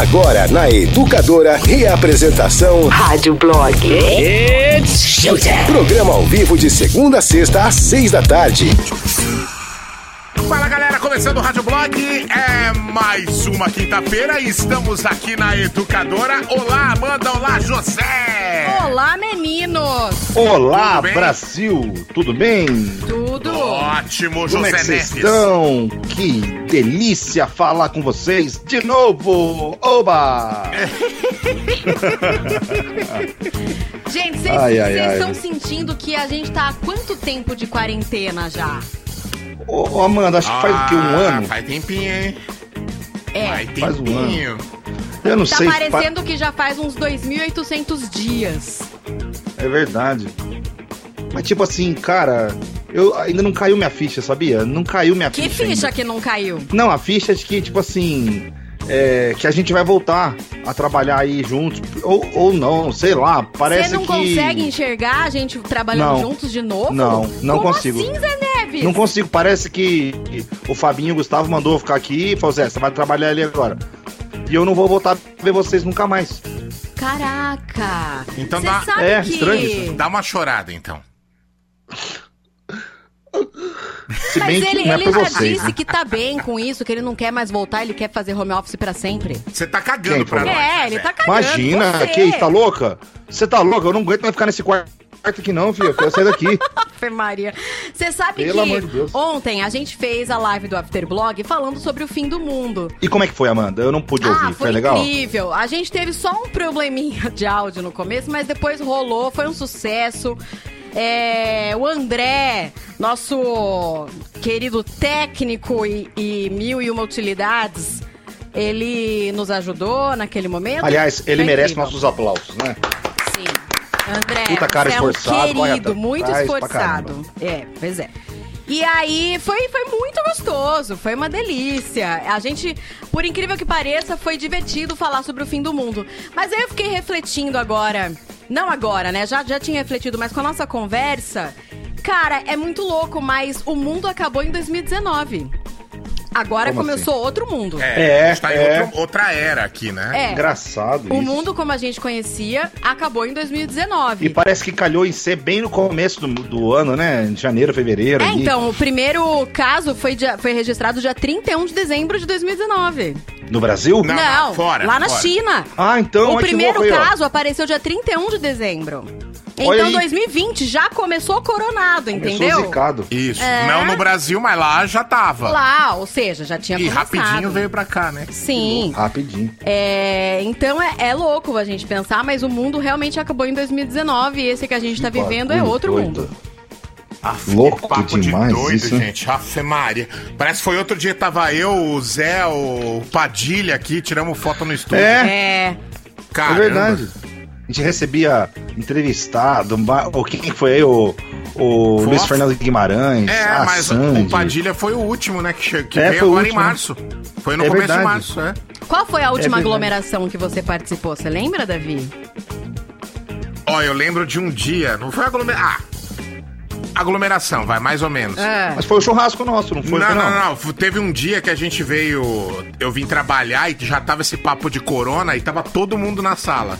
Agora na Educadora, reapresentação Rádio Blog. It's Showtime. Programa ao vivo de segunda a sexta às seis da tarde. Fala galera, começando o Rádio Blog, é mais uma quinta-feira e estamos aqui na Educadora. Olá, Amanda, olá, José! Olá, meninos! Olá, Tudo? Brasil! Tudo bem? Tudo? Ótimo, Como é José que vocês Neves. estão? Que delícia falar com vocês de novo! Oba! Gente, vocês estão sentindo que a gente tá há quanto tempo de quarentena já? Ô, ô, Amanda, acho que faz o que? Um Ah, ano? Faz tempinho, hein? É, Faz faz um tempinho. Eu não tá sei. parecendo que já faz uns 2.800 dias. É verdade. Mas tipo assim, cara, eu ainda não caiu minha ficha, sabia? Não caiu minha Que ficha. ficha ainda. que não caiu? Não, a ficha de que, tipo assim. é, que a gente vai voltar a trabalhar aí juntos. Ou, ou não, sei lá. Parece Você não que. consegue enxergar a gente trabalhando Não. juntos de novo? Não, não Como consigo. assim, Zé? Não consigo, parece que o Fabinho e o Gustavo mandou eu ficar aqui e falou: Zé, você vai trabalhar ali agora. E eu não vou voltar a ver vocês nunca mais. Caraca! Então dá- sabe É, que... estranho isso. Dá uma chorada, então. Se Mas bem ele, que não é ele já vocês. disse né? que tá bem com isso, que ele não quer mais voltar, ele quer fazer home office pra sempre. Você tá cagando Quem pra nós. É, né, ele Zé? tá cagando. Imagina, você. que isso, tá louca? Você tá louca? Eu não aguento mais ficar nesse quarto aqui, não, filho. Eu quero sair daqui. Maria. Você sabe Pelo que de ontem a gente fez a live do Afterblog falando sobre o fim do mundo. E como é que foi, Amanda? Eu não pude ouvir. ah, foi, foi legal? incrível. A gente teve só um probleminha de áudio no começo, mas depois rolou, foi um sucesso. É, o André, nosso querido técnico e, e mil e uma utilidades, ele nos ajudou naquele momento. Aliás, ele Foi merece incrível. nossos aplausos, né? Sim. André, Puta cara você é um esforçado, querido, muito esforçado. É, pois é. E aí, foi, foi muito gostoso, foi uma delícia. A gente, por incrível que pareça, foi divertido falar sobre o fim do mundo. Mas aí eu fiquei refletindo agora, não agora, né? Já, já tinha refletido, mas com a nossa conversa, cara, é muito louco, mas o mundo acabou em 2019. Agora Como começou outro mundo. É, É, a gente tá em é. outro- outra era aqui, né? É. Engraçado O isso. mundo como a gente conhecia acabou em 2019. E parece que calhou em ser bem no começo do, do ano, né? Em janeiro, fevereiro. É, ali. então, o primeiro caso foi, dia- foi registrado dia 31 de dezembro de 2019. No Brasil? Não, não, fora, lá na fora. China. Ah, então. o que primeiro louco aí, ó. caso apareceu dia 31 de dezembro. Então, aí. 2020 já começou coronado, Começou entendeu? zicado. Isso. É. Não no Brasil, mas lá já tava. Lá, ou seja, já tinha E começado. rapidinho veio pra cá, né? Sim. Rapidinho. É, então é, é louco a gente pensar, mas o mundo realmente acabou em 2019 e esse que a gente tá vivendo é outro doido. mundo. Aff, Louco papo demais de doido, isso, gente. Afe Maria. Parece que foi outro dia, tava eu, o Zé, o Padilha aqui, tiramos foto no estúdio. É. É. Caramba. É verdade. A gente recebia entrevistado, o quem foi aí? O, o Luiz Fernando Guimarães, É, a mas Sandy. o Padilha foi o último, né? Que, que É, veio agora último, em março. Foi no É começo verdade. de março, é. Qual foi a última verdade. aglomeração que você participou? Você lembra, Davi? Ó, eu lembro de um dia, não foi aglomeração. Ah! Aglomeração, vai, mais ou menos. É. Mas foi o churrasco nosso, não foi? não, Foi, não, não, não. Teve um dia que a gente veio. Eu vim trabalhar e já tava esse papo de corona e tava todo mundo na sala.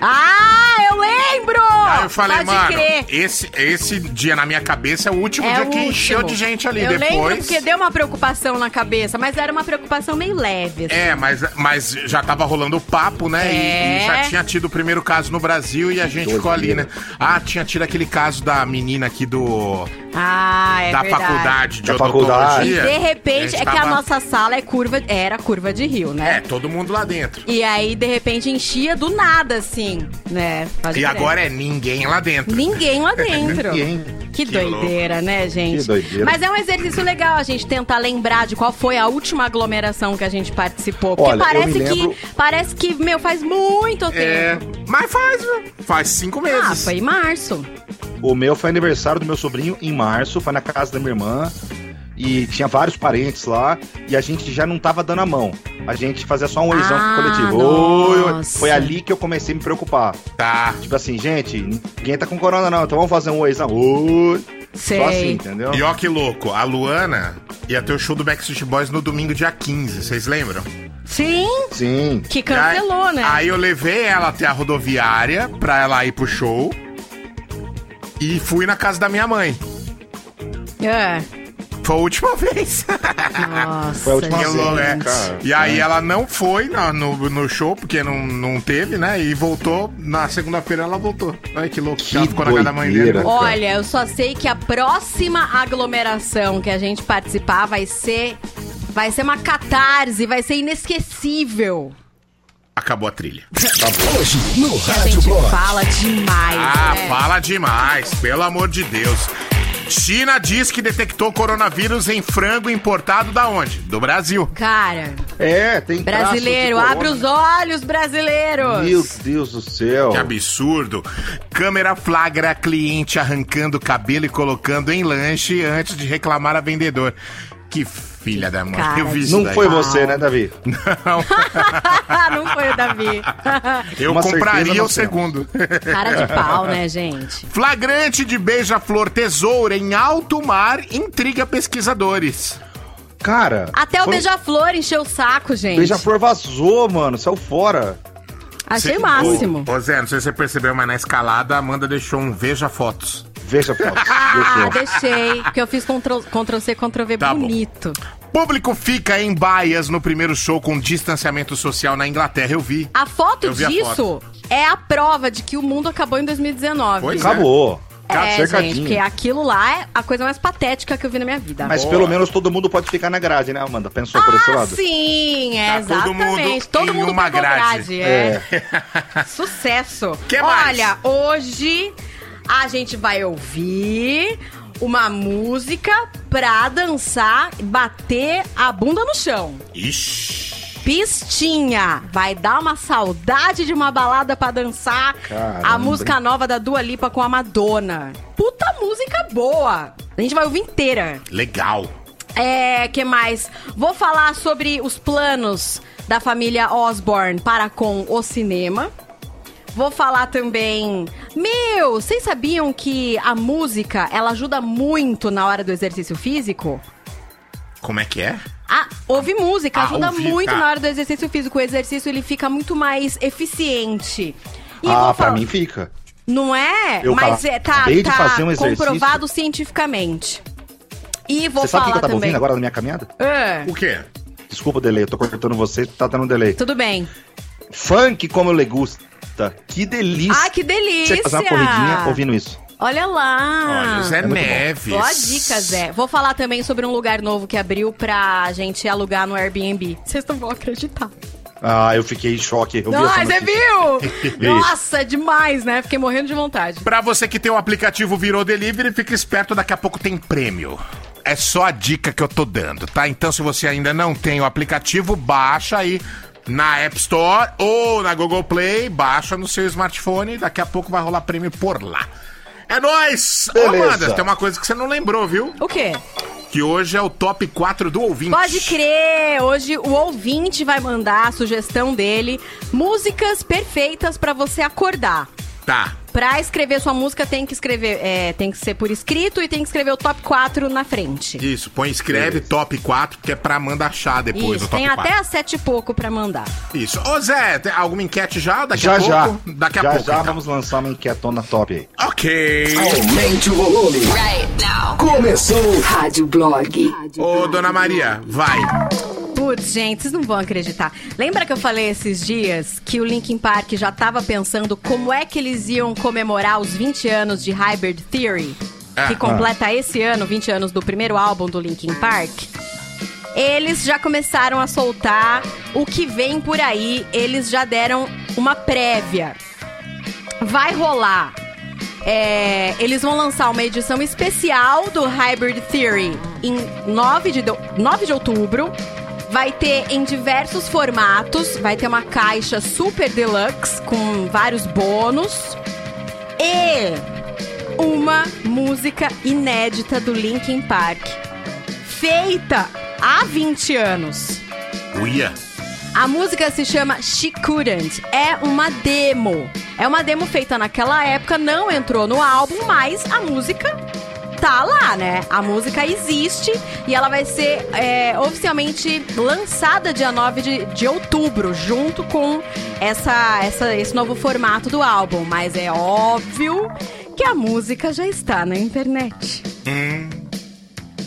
Ah, eu lembro! Aí eu falei, Pode mano, crer. esse, esse dia na minha cabeça é o último É dia o que encheu último. de gente ali. Eu lembro Depois. porque deu uma preocupação na cabeça, mas era uma preocupação meio leve. assim. É, mas, mas já tava rolando o papo, né? E- É. E, já tinha tido o primeiro caso no Brasil e a gente ficou ali, né? Ah, tinha tido aquele caso da menina aqui do. Ah, é da verdade. faculdade de Da faculdade. E odontologia. de repente, é que a tava- nossa sala é curva, era curva de rio, É, né? todo mundo lá dentro. E aí, de repente, enchia do nada, assim, né? Pode E crer. agora é ninguém lá dentro. Ninguém lá dentro. Ninguém. Que, Que doideira, né, gente? Que doideira. Mas é um exercício legal a gente tentar lembrar de qual foi a última aglomeração que a gente participou. Porque Olha, parece lembro- que. Parece que, meu, faz muito É, tempo. mas faz, viu? Faz cinco meses. Ah, foi em março. O meu foi aniversário do meu sobrinho em março, foi na casa da minha irmã. E tinha vários parentes lá. E a gente já não tava dando a mão. A gente fazia só um oizão Ah, coletivo. Nossa. Foi ali que eu comecei a me preocupar. Tá. Tipo assim, gente, ninguém tá com corona não, então vamos fazer um oizão. Oi. Sei. Só assim, entendeu? E ó que louco, a Luana ia ter o show do Backstreet Boys no domingo, dia 15, vocês lembram? Sim, Sim. que cancelou, aí, né? Aí eu levei ela até a rodoviária pra ela ir pro show. E fui na casa da minha mãe. É. Foi a última vez. Nossa, Foi a última Que vez, louco, é. cara. E aí ela não foi no, no, no show, porque não, não teve, né? E voltou. Na segunda-feira ela voltou. Olha que louco. Que ela ficou na casa da mãe dele. doideira. né? Olha, eu só sei que a próxima aglomeração que a gente participar vai ser. Vai ser uma catarse, vai ser inesquecível. Acabou a trilha. Hoje no Rádio Blog. fala demais. Ah, né? fala demais, pelo amor de Deus. China diz que detectou coronavírus em frango importado da onde? Do Brasil. Cara, É, tem brasileiro, abre os olhos, brasileiros. Meu Deus do céu. Que absurdo. Câmera flagra cliente arrancando cabelo e colocando em lanche antes de reclamar a vendedor. Que filha da mãe. Cara, Eu vi isso Não daí. foi você, né, Davi? Não, Não foi o Davi. eu Uma compraria o segundo. Cara de pau, né, gente? Flagrante de beija-flor tesoura em alto mar intriga pesquisadores. Cara. Até o foi- beija-flor encheu o saco, gente. Beija-flor vazou, mano. Saiu fora. Achei o máximo. Ô, Zé, não sei se você percebeu, mas na escalada a Amanda deixou um veja fotos. Veja fotos. Ah, deixei. Porque eu fiz Ctrl, Ctrl C, Ctrl V Tá bom. bonito. Público fica em baias no primeiro show com distanciamento social na Inglaterra, eu vi. A foto Eu vi a disso foto. é a prova de que o mundo acabou em 2019. Pois Acabou. É, cercadinho. gente, porque aquilo lá é a coisa mais patética que eu vi na minha vida. Mas Boa. pelo menos todo mundo pode ficar na grade, né, Amanda? Pensou por esse ah, lado? sim, é, Tá todo mundo exatamente. Todo mundo uma pegou grade. é. Sucesso. Que mais? Olha, hoje a gente vai ouvir uma música pra dançar, bater a bunda no chão. Ixi. Pistinha, vai dar uma saudade de uma balada pra dançar. Caramba. A música nova da Dua Lipa com a Madonna. Puta música boa. A gente vai ouvir inteira. Legal. É, que mais? Vou falar sobre os planos da família Osborne para com o cinema. Vou falar também. Meu, vocês sabiam que a música ela ajuda muito na hora do exercício físico? Como é que é? Ah, ouvir música Ah, ajuda ouvir, muito tá. na hora do exercício físico. O exercício ele fica muito mais eficiente. E ah, pra falar- mim fica. Não é? Eu Mas é, tá, acabei de tá fazer um exercício. comprovado cientificamente. E vou Você sabe o falar que que eu tava também. ouvindo agora na minha caminhada? É, O quê? Desculpa o delay, eu tô cortando você, tá dando delay. tudo bem. Funk como le gusta. Que delícia. Ai, que delícia! Você fazer uma corridinha ouvindo isso. Olha lá! Olha, Zé é. Neves. Boa dica, Zé. Vou falar também sobre um lugar novo que abriu pra gente alugar no Airbnb. Vocês não vão acreditar. Ah, eu fiquei em choque. Eu Ai, você viu? Nossa, demais, né? Fiquei morrendo de vontade. Pra você que tem o aplicativo Virou Delivery, fica esperto, daqui a pouco tem prêmio. É só a dica que eu tô dando, tá? Então, se você ainda não tem o aplicativo, baixa aí na App Store ou na Google Play, baixa no seu smartphone, daqui a pouco vai rolar prêmio por lá. É nóis! Ô, Beleza. Amanda, tem uma coisa que você não lembrou, viu? O quê? Que hoje é o top 4 do ouvinte. Pode crer! Hoje o ouvinte vai mandar a sugestão dele: músicas perfeitas pra você acordar. Tá. Pra escrever sua música, tem que escrever, é, tem que ser por escrito e tem que escrever o top 4 na frente. Isso, põe, escreve top 4, porque é pra Amanda achar depois Isso, o top tem 4. até as sete e pouco pra mandar. Isso. Ô, Zé, tem alguma enquete já? Daqui Já, a já. pouco? Daqui a já, pouco, já então. vamos lançar uma enquetona top aí. Ok. Aumente o volume. Right now. Começou. Rádio Blog. Ô, dona Maria, vai. Putz, gente, vocês não vão acreditar. Lembra que eu falei esses dias que o Linkin Park já tava pensando como é que eles iam comemorar os 20 anos de Hybrid Theory? Ah. que completa esse ano, 20 anos do primeiro álbum do Linkin Park. Eles já começaram a soltar o que vem por aí. Eles já deram uma prévia. Vai rolar. É, eles vão lançar uma edição especial do Hybrid Theory em 9 de, do- 9 de outubro. Vai ter em diversos formatos. Vai ter uma caixa super deluxe com vários bônus. E uma música inédita do Linkin Park. Feita há 20 anos. Uia. A música se chama She Couldn't. É uma demo. É uma demo feita naquela época, não entrou no álbum, mas a música tá lá, né? A música existe e ela vai ser é, oficialmente lançada dia 9 de, de outubro, junto com essa, essa, esse novo formato do álbum. Mas é óbvio que a música já está na internet.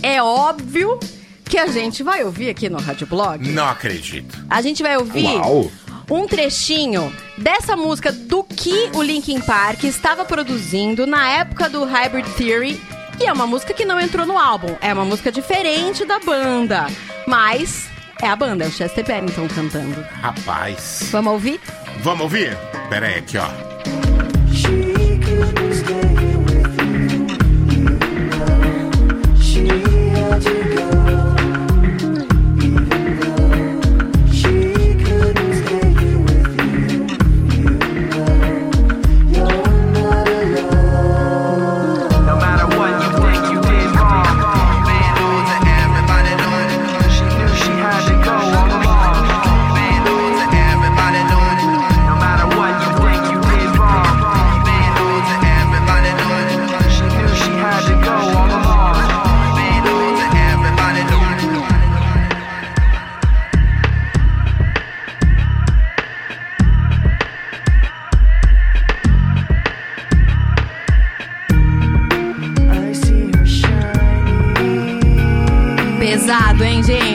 É óbvio que a gente vai ouvir aqui no Rádio Blog. Não acredito. A gente vai ouvir Uau! um trechinho dessa música do que o Linkin Park estava produzindo na época do Hybrid Theory. E é uma música que não entrou no álbum. É uma música diferente da banda. Mas é a banda, é o Chester Bennington cantando. Rapaz. Vamos ouvir? Vamos ouvir? Pera aí, aqui, ó. No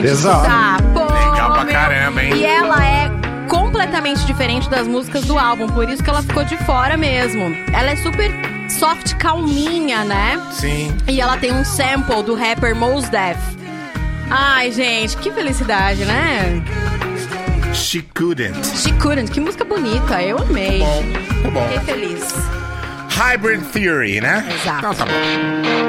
gente? Tá, pô, Legal pra meu. caramba, hein? E ela é completamente diferente das músicas do álbum, por isso que ela ficou de fora mesmo. Ela é super soft, calminha, né? Sim. E ela tem um sample do rapper Mos Def. Ai, gente, que felicidade, né? She couldn't. She Couldn't, que música bonita, eu amei. Bom, tá bom. Fiquei feliz. Hybrid Theory, né? Exato. Então tá bom.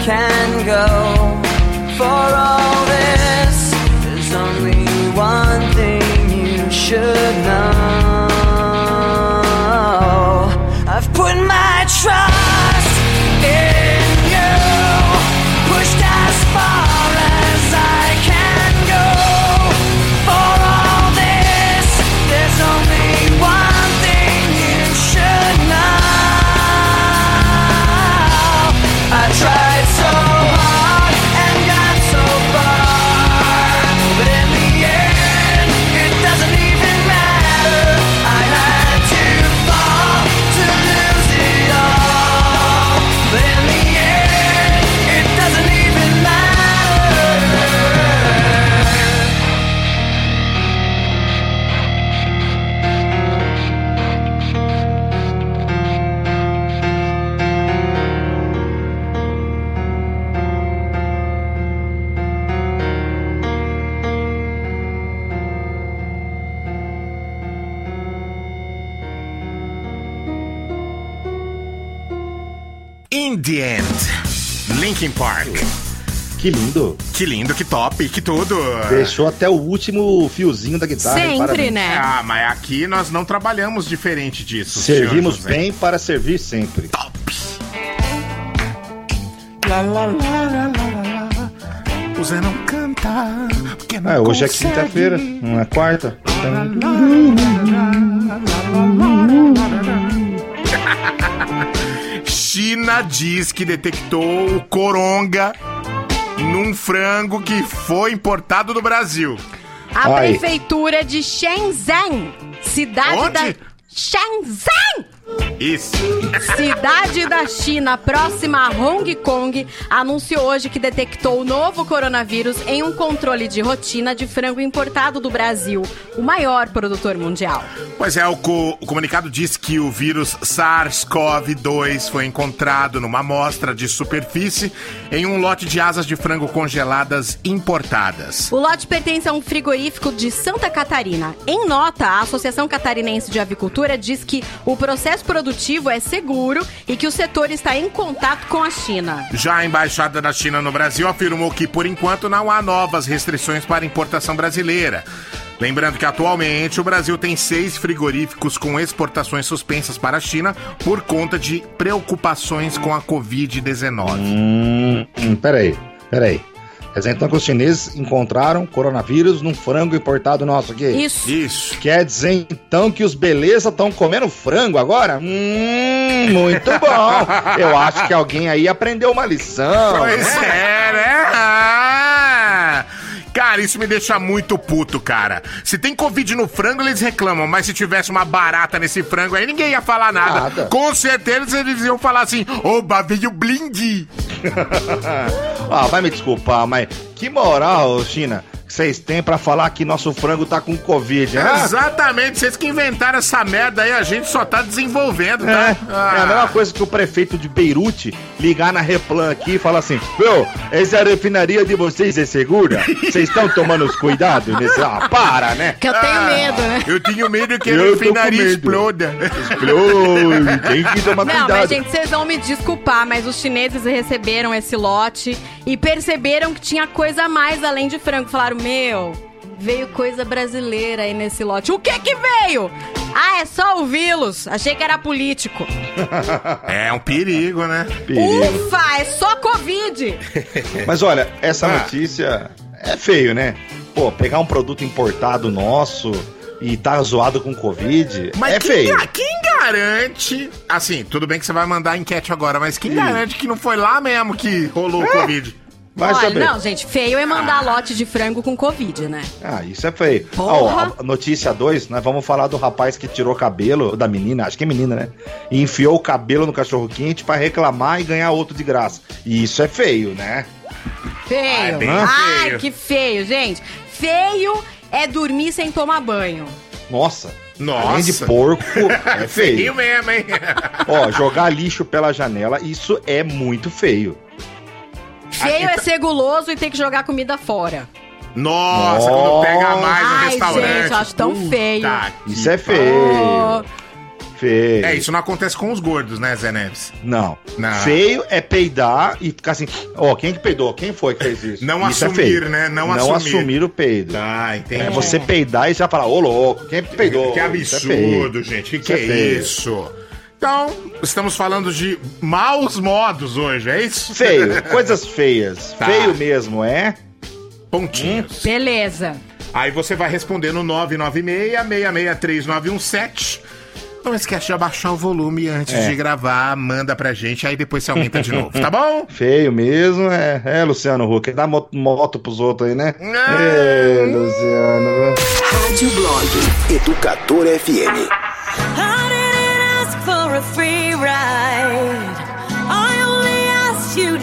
can go Que lindo. Que lindo, que top, que tudo. Deixou até o último fiozinho da guitarra. Sempre, parabéns. né? Ah, mas aqui nós não trabalhamos diferente disso. Servimos bem para servir sempre. Top. Lá, lá, lá, lá, lá, lá. O Zé não canta. Porque não Ah, hoje é consegue. quinta-feira, não é quarta. Então, China diz que detectou o coronga num frango que foi importado do Brasil. A Ai. prefeitura de Shenzhen, cidade Onde? da Shenzhen, Isso. cidade da China próxima a Hong Kong, anunciou hoje que detectou o novo coronavírus em um controle de rotina de frango importado do Brasil, o maior produtor mundial. Pois é, o, co- o comunicado diz que o vírus SARS-CoV-2 foi encontrado numa amostra de superfície em um lote de asas de frango congeladas importadas. O lote pertence a um frigorífico de Santa Catarina. Em nota, a Associação Catarinense de Avicultura diz que o processo produtivo é seguro e que o setor está em contato com a China. Já a embaixada da China no Brasil afirmou que, por enquanto, não há novas restrições para importação brasileira. Lembrando que atualmente o Brasil tem seis frigoríficos com exportações suspensas para a China por conta de preocupações com a Covid-19. hum, hum, peraí, peraí. Quer dizer, então que os chineses encontraram coronavírus num frango importado nosso aqui. Isso. Isso. Quer dizer então que os beleza estão comendo frango agora? Hum, muito bom. Eu acho que alguém aí aprendeu uma lição. Pois né? é, né? Cara, isso me deixa muito puto, cara. Se tem Covid no frango, eles reclamam, mas se tivesse uma barata nesse frango aí, ninguém ia falar nada. Nada. Com certeza eles iam falar assim: oba, veio blind. Ah, vai me desculpar, mas que moral, China, que vocês têm pra falar que nosso frango tá com Covid, né? Exatamente, vocês que inventaram essa merda aí, a gente só tá desenvolvendo, É, tá? é a mesma coisa que o prefeito de Beirute ligar na Replan aqui e falar assim: Meu, essa refinaria de vocês é segura? Vocês estão tomando os cuidados nesse. Ah, para, né? Que eu tenho Ah, medo, né? Eu tenho medo que a refinaria exploda. Explode, tem que tomar Não, cuidado. mas gente, vocês vão me desculpar, mas os chineses receberam esse lote e perceberam que tinha coisa a mais além de frango. Falaram, meu, veio coisa brasileira aí nesse lote. O que que veio? Ah, é só ouvi-los. Achei que era político. É um perigo, né? Perigo. Ufa, é só Covid. Mas olha, essa Ah. notícia é feio, né? Pô, pegar um produto importado nosso e tá zoado com Covid Mas é quem, feio. ga- quem garante. Assim, tudo bem que você vai mandar a enquete agora, mas quem garante que não foi lá mesmo que rolou o Covid? Vai Olha, saber. não, gente, feio é mandar lote de frango com Covid, né? Ah, isso é feio. Porra. Ó, a notícia 2, nós vamos falar do rapaz que tirou cabelo, da menina, acho que é menina, né? E enfiou o cabelo no cachorro quente pra reclamar e ganhar outro de graça. E isso é feio, né? Feio. é bem Ai, feio. que feio, gente. Feio é dormir sem tomar banho. Nossa. Nossa. Além de porco, é Feio feio. mesmo, hein? Ó, jogar lixo pela janela, isso é muito feio. Feio Ah, é então- ser guloso e ter que jogar comida fora. Nossa, quando pega mais no Ai, restaurante. gente, eu acho tão Puta feio. que Isso é feio. Feio. É, isso não acontece com os gordos, né, Zé Neves? Não. Não. Feio é peidar e ficar assim, ó, quem que peidou? Quem foi que fez isso? Não isso é assumir, feio. né? Não Não assumir. assumir o peido. Tá, entendi. É você peidar e já falar, ô louco, quem peidou? Que Isso é feio. absurdo, gente. Que Isso que é é feio. isso? Então, estamos falando de maus modos hoje, é isso? Feio, coisas feias. Tá. Feio mesmo, é? Pontinhos. Beleza. Aí você vai responder no 996-663-917. Não esquece de abaixar o volume antes É. de gravar, manda pra gente, aí depois você aumenta de novo, tá bom? Feio mesmo, é. É, Luciano Huck, dá mo- moto pros outros aí, né? Não. É, Luciano. Rádio Blog Educador FM.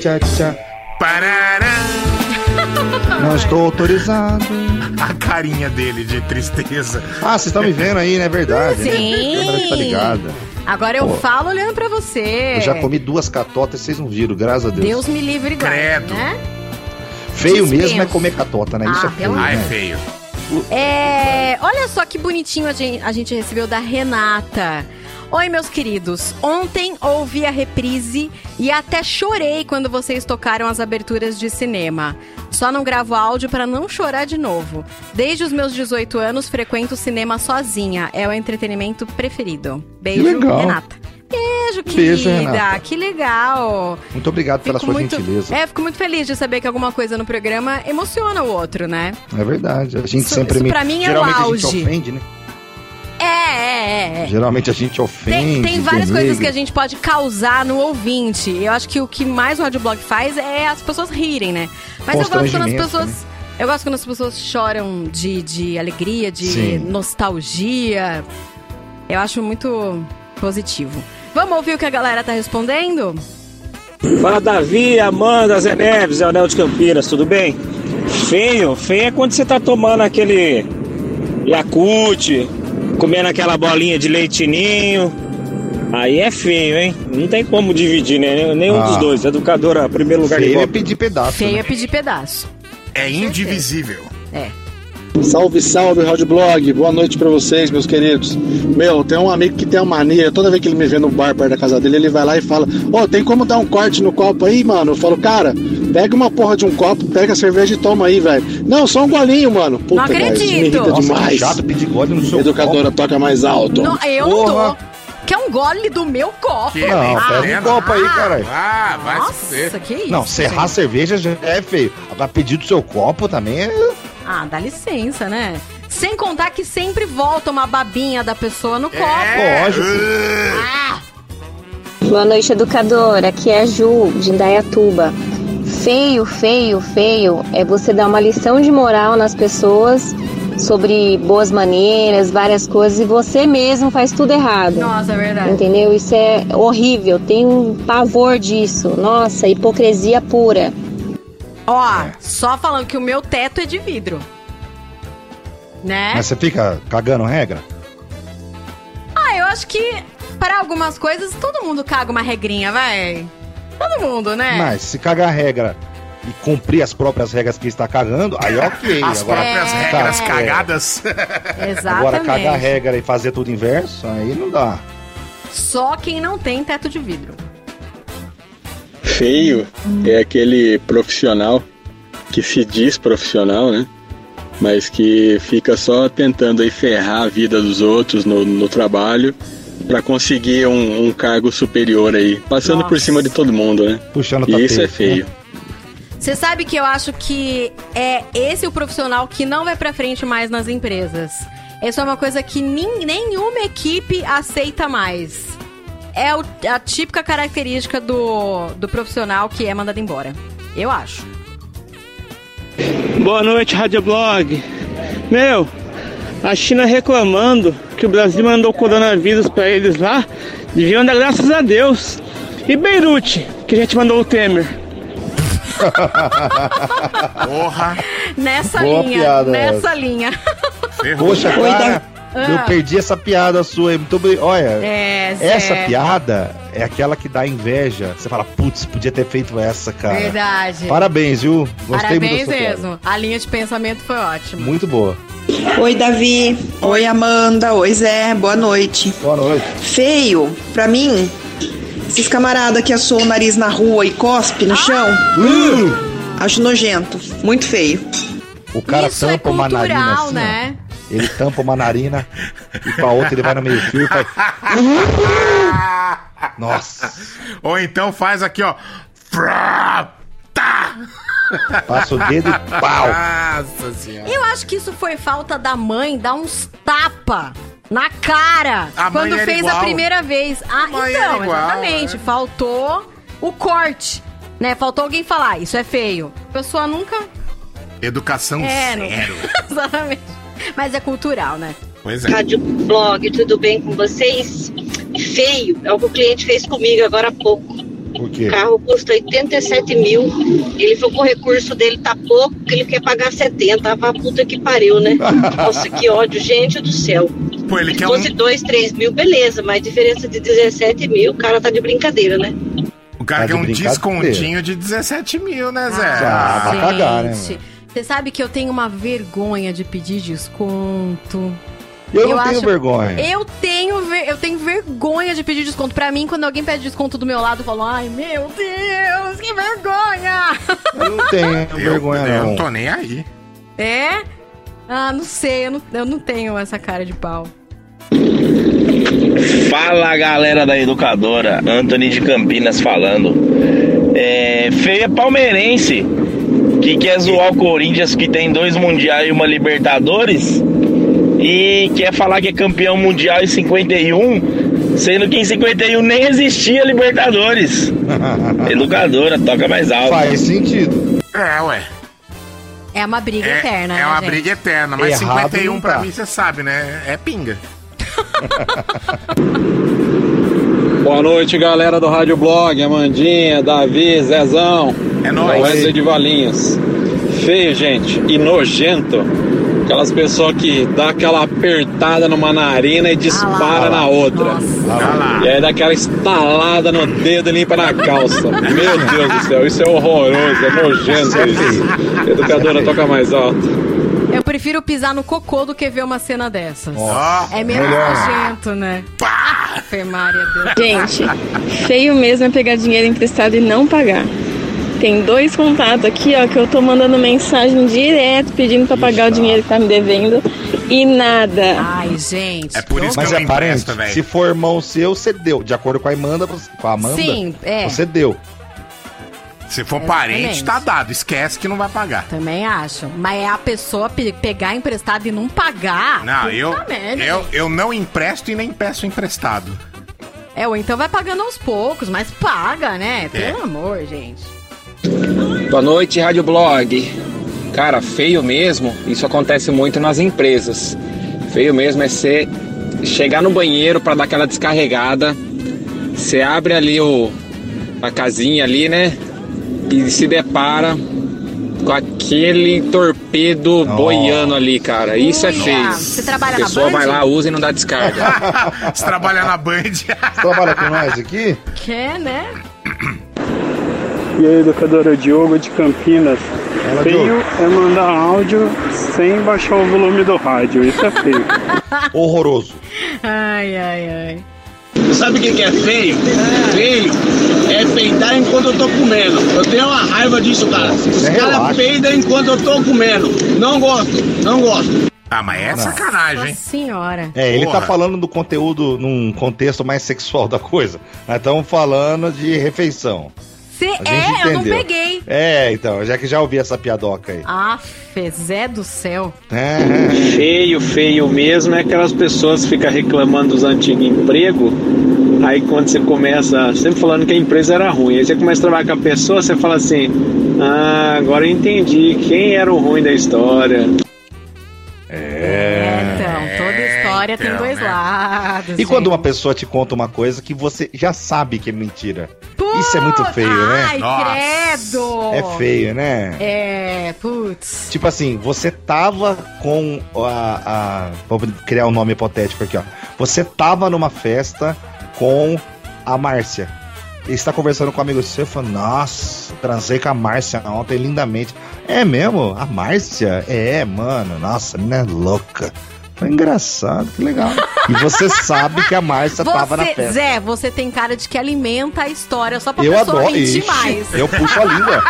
tchan, tchan. Parará. Não estou autorizado. A carinha dele de tristeza. Ah, vocês estão me vendo aí, não é verdade? né? Sim. A câmera tá ligada. Agora eu Pô. falo olhando pra você. Eu já comi duas catotas e vocês não viram, graças a Deus. Deus me livre guarde, Credo. né? Feio dispenso. mesmo é comer catota, né? Isso Ah, é feio, Ah, é né? feio. É, olha só que bonitinho a gente, a gente recebeu da Renata. Oi, meus queridos. Ontem ouvi a reprise e até chorei quando vocês tocaram as aberturas de cinema. Só não gravo áudio para não chorar de novo. Desde os meus 18 anos frequento o cinema sozinha. É o entretenimento preferido. Beijo, legal. Renata. Beijo, Beijo, querida. Renata. Que legal. Muito obrigado pela Fico sua muito, gentileza. É, fico muito feliz de saber que alguma coisa no programa emociona o outro, né? É verdade. A gente Isso- sempre isso me. pra mim é o Geralmente a auge. gente ofende, né? É, é, é. Geralmente a gente ofende. Tem, tem várias coisas que a gente pode causar no ouvinte. Eu acho que o que mais o Radioblog faz é as pessoas rirem, né? Mas eu gosto quando as pessoas. Eu gosto quando as pessoas choram de, de alegria, de Sim. nostalgia. Eu acho muito positivo. Vamos ouvir o que a galera tá respondendo? Fala Davi, Amanda, Zé Neves, Anel de Campinas, tudo bem? Feio, feio é quando você tá tomando aquele Yakult, comendo aquela bolinha de leitinho. Aí é feio, hein? Não tem como dividir, né? Nenhum Ah. dos dois. Educadora, primeiro lugar de Feio é pedir pedaço. Feio né? é pedir pedaço. É indivisível. É. Salve, salve, Rádio Blog. Boa noite pra vocês, meus queridos. Meu, tem um amigo que tem uma mania. Toda vez que ele me vê no bar perto da casa dele, ele vai lá e fala: Ô, tem como dar um corte no copo aí, mano? Eu falo, cara, pega uma porra de um copo, pega a cerveja e toma aí, velho. Não, só um golinho, mano. Puta, Não velho, isso me acredito. irrita Nossa, demais. que chato pedir gole no seu Educadora, toca mais alto. Não, eu não Porra. tô. Quer um gole do meu copo? Que Não, nem pega um copo aí, caralho. Ah, vai se Nossa, fuder. que isso? Não, serrar a cerveja já é feio. Agora pedir do seu copo também é. Ah, dá licença, né? Sem contar que sempre volta uma babinha da pessoa no copo. É. Lógico. Ah, Boa noite, educadora. Aqui é a Ju, de Indaiatuba. Feio, feio, feio é você dar uma lição de moral nas pessoas sobre boas maneiras, várias coisas, e você mesmo faz tudo errado. nossa, é verdade. Entendeu? Isso é horrível. Tenho um pavor disso. Nossa, hipocrisia pura. Ó, só falando que o meu teto é de vidro. Né? Mas você fica cagando regra? Ah, eu acho que para algumas coisas todo mundo caga uma regrinha, vai. Todo mundo, né? Mas se cagar a regra e cumprir as próprias regras que está cagando, aí ok. As agora, próprias É. regras Tá, é. cagadas. Exatamente. agora cagar a regra e fazer tudo inverso, aí não dá. Só quem não tem teto de vidro. Feio é aquele profissional que se diz profissional, né? Mas que fica só tentando aí ferrar a vida dos outros no, no trabalho para conseguir um, um cargo superior aí, passando por Nossa. cima de todo mundo, né? Puxando E isso é tapete, feio. né? Você sabe que eu acho que é esse o profissional que não vai pra frente mais nas empresas. Essa é uma coisa que nin- nenhuma equipe aceita mais. É o- a típica característica do, do profissional que é mandado embora. Eu acho. Boa noite, Rádio Blog. Meu, a China reclamando que o Brasil mandou coronavírus pra eles lá, deviam dar graças a Deus. E Beirute, que a gente mandou o Temer. Porra. Nessa Boa linha, piada nessa linha. Ferrou. Poxa, cara, eu Ah. perdi essa piada sua aí. Muito obrigado. Olha, É, essa piada é aquela que dá inveja. Você fala, putz, podia ter feito essa, cara. Verdade. Parabéns, viu? Gostei Parabéns muito piada. mesmo. A linha de pensamento foi ótima. Muito boa. Oi, Davi. Oi, Amanda. Oi, Zé. Boa noite. Boa noite. Feio, pra mim, esses camarada que assou o nariz na rua e cospe no chão. Acho nojento. Muito feio. O cara Isso é tampa uma narina cultural, assim, ó. Né? Ele tampa uma narina e com a outra ele vai no meio fio e faz. Nossa. Ou então faz aqui, ó. Tá. Passa o dedo e pau. Nossa senhora. Eu acho que isso foi falta da mãe dar uns tapa na cara A mãe quando fez igual. a primeira vez. Ah, então, igual, exatamente. é. Faltou o corte, né? Faltou alguém falar, isso é feio. A pessoa nunca. Educação É, não- zero. Exatamente. Mas é cultural, né? Pois é. Rádio Blog, tudo bem com vocês? Feio, é o que o cliente fez comigo agora há pouco. O quê? carro custa 87 mil. Ele foi com o recurso dele, tá pouco, que ele quer pagar 70. Ah, puta que pariu, né? Nossa, que ódio, gente do céu. Pô, ele Se quer fosse um. 2, 3 mil, beleza, mas diferença de 17 mil, o cara tá de brincadeira, né? O cara Tá quer um descontinho de 17 mil, né, Zé? Ah, vai cagar, né, mano? Você sabe que eu tenho uma vergonha de pedir desconto. Eu não Eu tenho acho- vergonha. Eu tenho, ver- eu tenho vergonha de pedir desconto. Pra mim, quando alguém pede desconto do meu lado, eu falo, ai meu Deus, que vergonha! Eu não tenho Eu, vergonha, eu não. não tô nem aí. É? Ah, não sei, eu não, eu não tenho essa cara de pau. Fala galera da educadora, Anthony de Campinas falando. É, feio é palmeirense que quer zoar o Corinthians que tem dois mundiais e uma Libertadores e quer falar que é campeão mundial em 51, sendo que em 51 nem existia Libertadores. Educadora, toca mais alto. Faz sentido. É, ué. É uma briga É, eterna, é né, uma gente? briga eterna, mas Errado 51 não pra mim, você sabe, né? É pinga. Boa noite, galera do Rádio Blog, Amandinha, Davi, Zezão. É nóis. Wesley de Valinhos. Feio, gente, e nojento. Aquelas pessoas que dá aquela apertada numa narina e dispara na outra. E aí dá aquela estalada no dedo e limpa na calça. Meu Deus do céu, isso é horroroso, é nojento isso. Educadora, toca mais alto. Eu prefiro pisar no cocô do que ver uma cena dessas. Ó, é menos nojento, né? Ave Maria. Gente, feio mesmo é pegar dinheiro emprestado e não pagar. Tem dois contatos aqui, ó, que eu tô mandando mensagem direto pedindo pra pagar o dinheiro que tá me devendo e nada. Ai, gente. É por isso Mas que eu é não parente. velho. Se for irmão seu, você deu. De acordo com a Amanda, você- com a Amanda Sim, é. você deu. Se for Exatamente. parente, tá dado. Esquece que não vai pagar. Também acho. Mas é a pessoa pe- pegar emprestado e não pagar. Não, eu, merda. eu, eu não empresto e nem peço emprestado. É, ou então vai pagando aos poucos, mas paga, né? É. Pelo amor, gente. Boa noite, Rádio Blog. Cara, feio mesmo, isso acontece muito nas empresas. Feio mesmo é você chegar no banheiro para dar aquela descarregada. Você abre ali o a casinha ali, né? E se depara com aquele torpedo boiando ali, cara. Isso é feio. você trabalha a na pessoa Band? vai lá, usa e não dá descarga. Você trabalha na Band. Você trabalha com nós aqui? Quer, né? E aí, educadora Diogo de Campinas. Fala, feio é mandar áudio sem baixar o volume do rádio. Isso é feio. Horroroso. Ai, ai, ai. Você sabe o que que é feio? Feio é peidar enquanto eu tô comendo. Eu tenho uma raiva disso, cara. Os é caras peidam enquanto eu tô comendo. Não gosto, não gosto. Ah, mas é Não. sacanagem, hein? Nossa senhora. É, ele tá Porra. falando do conteúdo num contexto mais sexual da coisa. Nós estamos falando de refeição. Cê A gente é, eu não peguei. É, então, já que já ouvi essa piadoca aí. Aff, Zé do céu. É, Feio, feio mesmo é aquelas pessoas que ficam reclamando dos antigos empregos. Aí quando você começa, sempre falando que a empresa era ruim, aí você começa a trabalhar com a pessoa, você fala assim: Ah, agora eu entendi quem era o ruim da história. É. Então, toda história tem então, dois né? lados. E gente. quando uma pessoa te conta uma coisa que você já sabe que é mentira? Isso é muito feio, né? Ai, Nossa. credo. É feio, né? É, putz. Tipo assim, você tava com a, a. Vou criar um nome hipotético aqui, ó. Você tava numa festa com a Márcia. E está conversando com um amigo seu e falou: Nossa, transei com a Márcia ontem lindamente. É mesmo? A Márcia? É, mano. Nossa, a menina é louca. Foi engraçado, que legal. E você sabe que a Márcia tava na festa. Zé, você tem cara de que alimenta a história só pra eu pessoa adoro. mentir Ixi, mais. eu puxo a língua.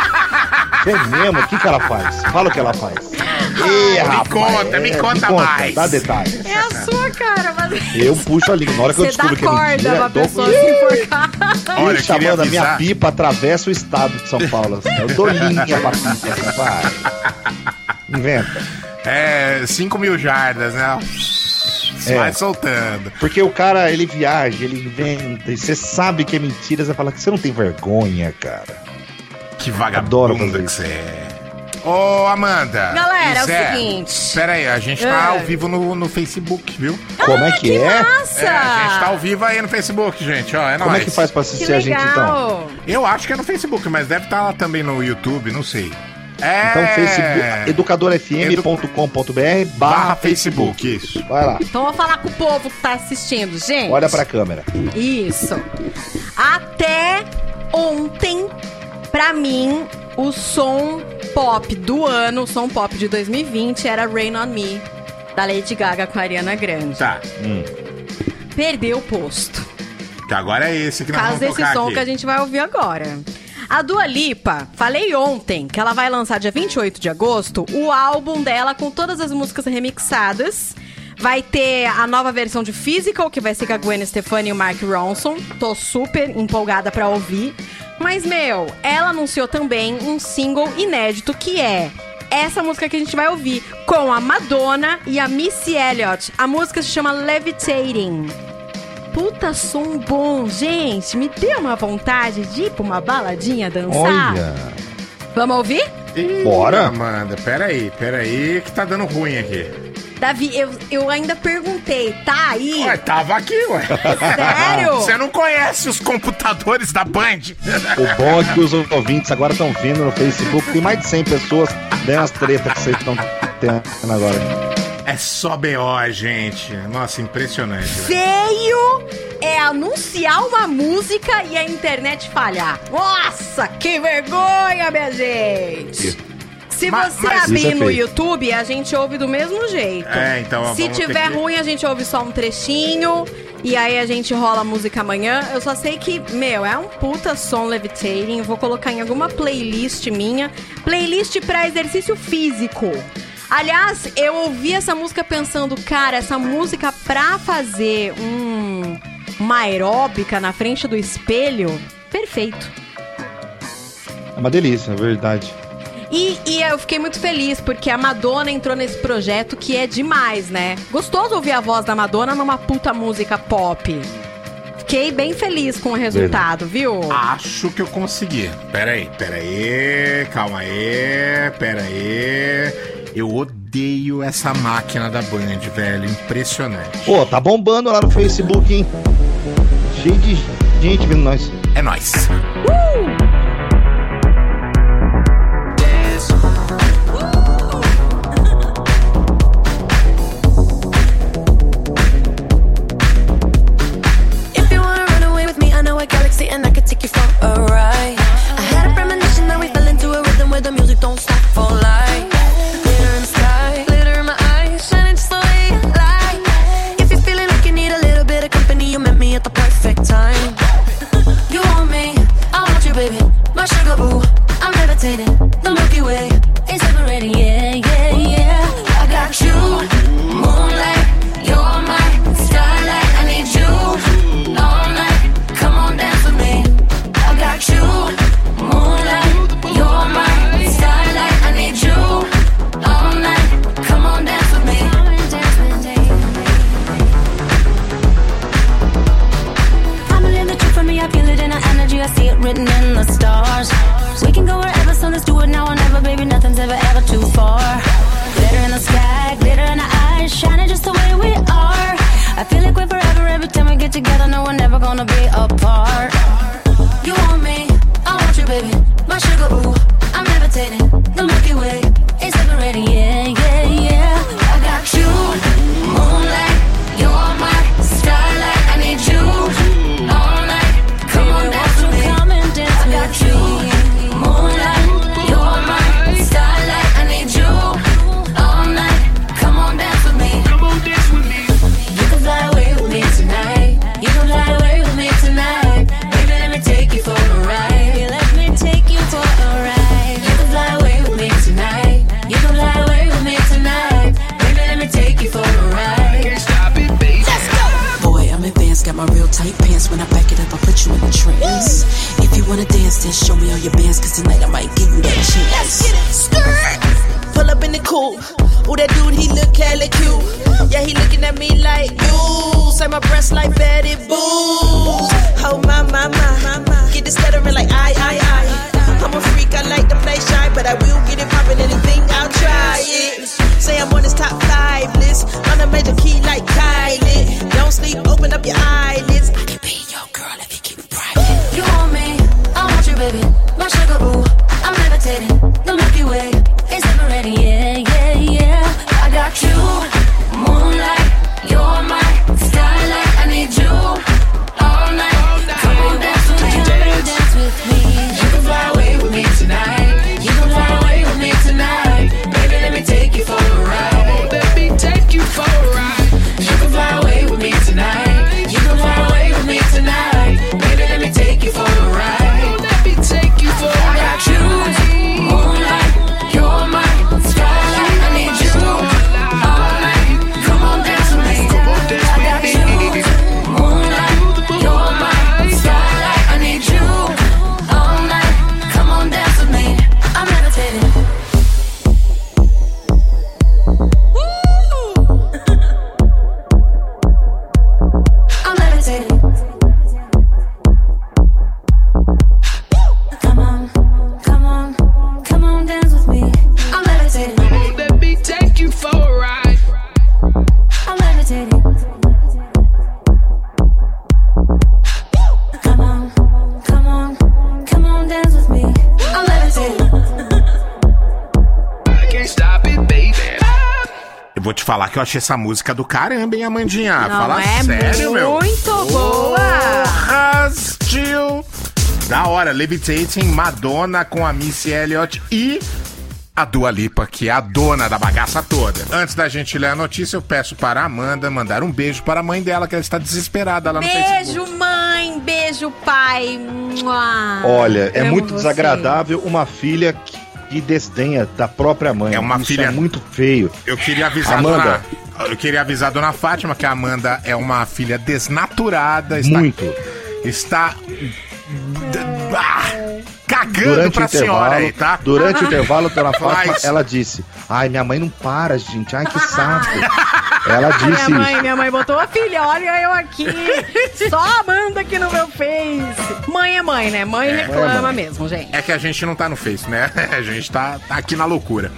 É mesmo? O que, que ela faz? Fala o que ela faz. Ih, me rapaz, conta, me conta mais. Dá detalhes. É a sua cara, mas. Eu puxo a língua. Na hora que eu descubro que é corda mentira, pra dou- pessoa se enforcar. Olha, eu chamando a minha pipa atravessa o estado de São Paulo. Assim. Eu dou linha pra pipa. Assim, vai. Inventa. É, 5 mil jardas, né? É. Vai soltando. Porque o cara, ele viaja, ele inventa, e você sabe que é mentira, você fala que você não tem vergonha, cara. Que fazer que você é. Ô, Amanda. Galera, e é o Zé, seguinte. Pera aí, a gente tá É. ao vivo no, no Facebook, viu? Como é que, é? Massa! É, a gente tá ao vivo aí no Facebook, gente, ó, é Como é nóis. que faz pra assistir a gente então? Eu acho que é no Facebook, mas deve estar lá também no YouTube, não sei. É... Então, Facebook, educadorfm.com.br barra Facebook. Isso. Vai lá, Então vou falar com o povo que tá assistindo, gente. olha pra câmera. Isso. Até ontem, pra mim, o som pop do ano, o som pop de 2020, era Rain on Me, da Lady Gaga com a Ariana Grande. Tá. Perdeu o posto. Que agora é esse que Por nós causa vamos desse tocar som aqui. que a gente vai ouvir agora. A Dua Lipa, falei ontem que ela vai lançar dia 28 de agosto o álbum dela com todas as músicas remixadas. Vai ter a nova versão de Physical, que vai ser com a Gwen Stefani e o Mark Ronson. Tô super empolgada pra ouvir. Mas, meu, ela anunciou também um single inédito que é essa música que a gente vai ouvir com a Madonna e a Missy Elliott. A música se chama Levitating. Puta som bom, gente. Me deu uma vontade de ir pra uma baladinha dançar. Olha. Vamos ouvir? Ih, Bora. Amanda, peraí, peraí, que tá dando ruim aqui. Davi, eu, eu ainda perguntei, tá aí? Ué, tava aqui, ué. Sério? Você não conhece os computadores da Band? O bom é que os ouvintes agora estão vindo no Facebook. Tem mais de 100 pessoas. Daí umas tretas que vocês estão tendo agora. É só BO, gente. Nossa, impressionante. Feio é anunciar uma música e a internet falhar. Nossa, que vergonha, minha gente! Se Mas- você mas- abrir é no feio. YouTube, a gente ouve do mesmo jeito. É, então, Se vamos ter tiver que- ruim, a gente ouve só um trechinho. E aí a gente rola a música amanhã. Eu só sei que, meu, é um puta som levitating. Vou colocar em alguma playlist minha. Playlist pra exercício físico. Aliás, eu ouvi essa música pensando, cara, essa música pra fazer um, uma aeróbica na frente do espelho, perfeito. É uma delícia, é verdade. E, e eu fiquei muito feliz porque a Madonna entrou nesse projeto que é demais, né? Gostoso ouvir a voz da Madonna numa puta música pop. Fiquei bem feliz com o resultado, viu? Acho que eu consegui. Peraí, peraí, calma aí, peraí. Eu odeio essa máquina da Band, velho. Impressionante. Pô, tá bombando lá no Facebook, hein? Cheio de gente vendo nós. É nóis. If eu achei essa música do caramba, hein, Amandinha? Não, Fala é sério, meu. muito boa. Porra, Steel. Da hora, Levitating, Madonna com a Missy Elliott e a Dua Lipa, que é a dona da bagaça toda. Antes da gente ler a notícia, eu peço para a Amanda mandar um beijo para a mãe dela, que ela está desesperada lá no Facebook. Beijo, mãe. Beijo, pai. Mua. Olha, é Amo muito você. desagradável uma filha que, que desdenha da própria mãe. É uma Isso filha- é muito feio. Eu queria avisar a Amanda. dona. Eu queria avisar a dona Fátima que a Amanda é uma filha desnaturada. Está, Muito. Está. ah, cagando Durante pra o senhora intervalo, aí, tá? durante o intervalo, a dona Fátima, Mas- ela disse: Ai, minha mãe não para, gente. Ai, que saco. ela A minha disse mãe, minha mãe botou a filha, olha eu aqui. Só a Amanda aqui no meu Face. Mãe é mãe, né? Mãe reclama mãe. mesmo, gente. É que a gente não tá no Face, né? A gente tá, tá aqui na loucura.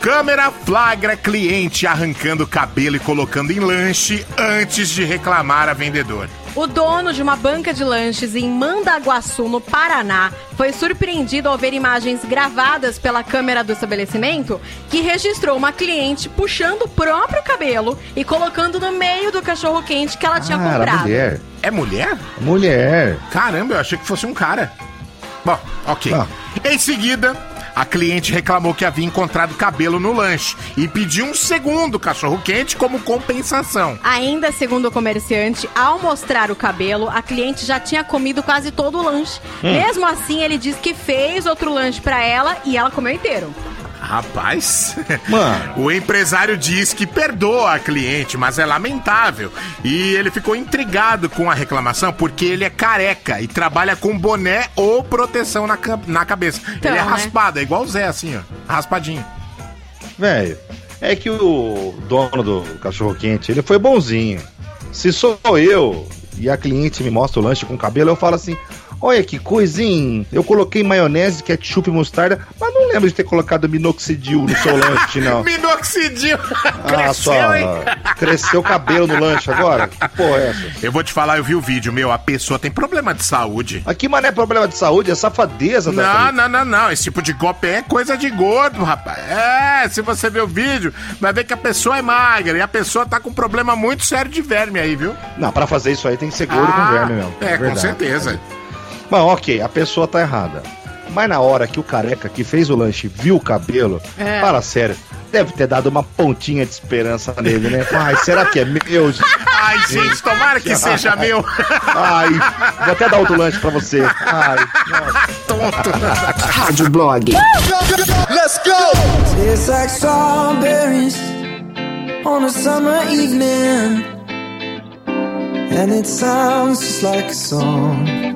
Câmera flagra cliente arrancando cabelo e colocando em lanche antes de reclamar a vendedor. O dono de uma banca de lanches em Mandaguaçu, no Paraná, foi surpreendido ao ver imagens gravadas pela câmera do estabelecimento que registrou uma cliente puxando o próprio cabelo e colocando no meio do cachorro quente que ela tinha Ah, era comprado. mulher. É mulher? Mulher. Caramba, eu achei que fosse um cara. Bom, ok. Ah. Em seguida, a cliente reclamou que havia encontrado cabelo no lanche e pediu um segundo cachorro-quente como compensação. Ainda segundo o comerciante, ao mostrar o cabelo, a cliente já tinha comido quase todo o lanche. Hum. Mesmo assim, ele disse que fez outro lanche pra ela e ela comeu inteiro. Rapaz, Mano. o empresário diz que perdoa a cliente, mas é lamentável. E ele ficou intrigado com a reclamação porque ele é careca e trabalha com boné ou proteção na, na cabeça. Então, ele é né? raspado, é igual o Zé, assim, ó. Raspadinho. Velho, é que o dono do cachorro quente, ele foi bonzinho. Se sou eu e a cliente me mostra o lanche com cabelo, eu falo assim: Olha que coisinha, eu coloquei maionese, ketchup e mostarda, mas não lembro de ter colocado minoxidil no seu lanche, não. Minoxidil! Ah, Cresceu, só. hein? Cresceu o cabelo no lanche agora? Que porra é essa? Eu vou te falar, eu vi o vídeo, meu, a pessoa tem problema de saúde. Aqui, mas não é problema de saúde, é safadeza da Não, não, não, não. Esse tipo de golpe é coisa de gordo, rapaz. É, se você ver o vídeo, vai ver que a pessoa é magra e a pessoa tá com um problema muito sério de verme aí, viu? Não, pra fazer isso aí tem que ser gordo com verme mesmo. É, com verdade. certeza. Bom, ok, a pessoa tá errada. Mas na hora que o careca que fez o lanche viu o cabelo, É. fala sério, deve ter dado uma pontinha de esperança nele, né? Ai, será que é meu? Ai, gente, tomara que seja meu. Ai, vou até dar outro lanche pra você. Ai, Rádio Blog. Let's go! Tastes like strawberries on a summer evening. and it sounds just like a song.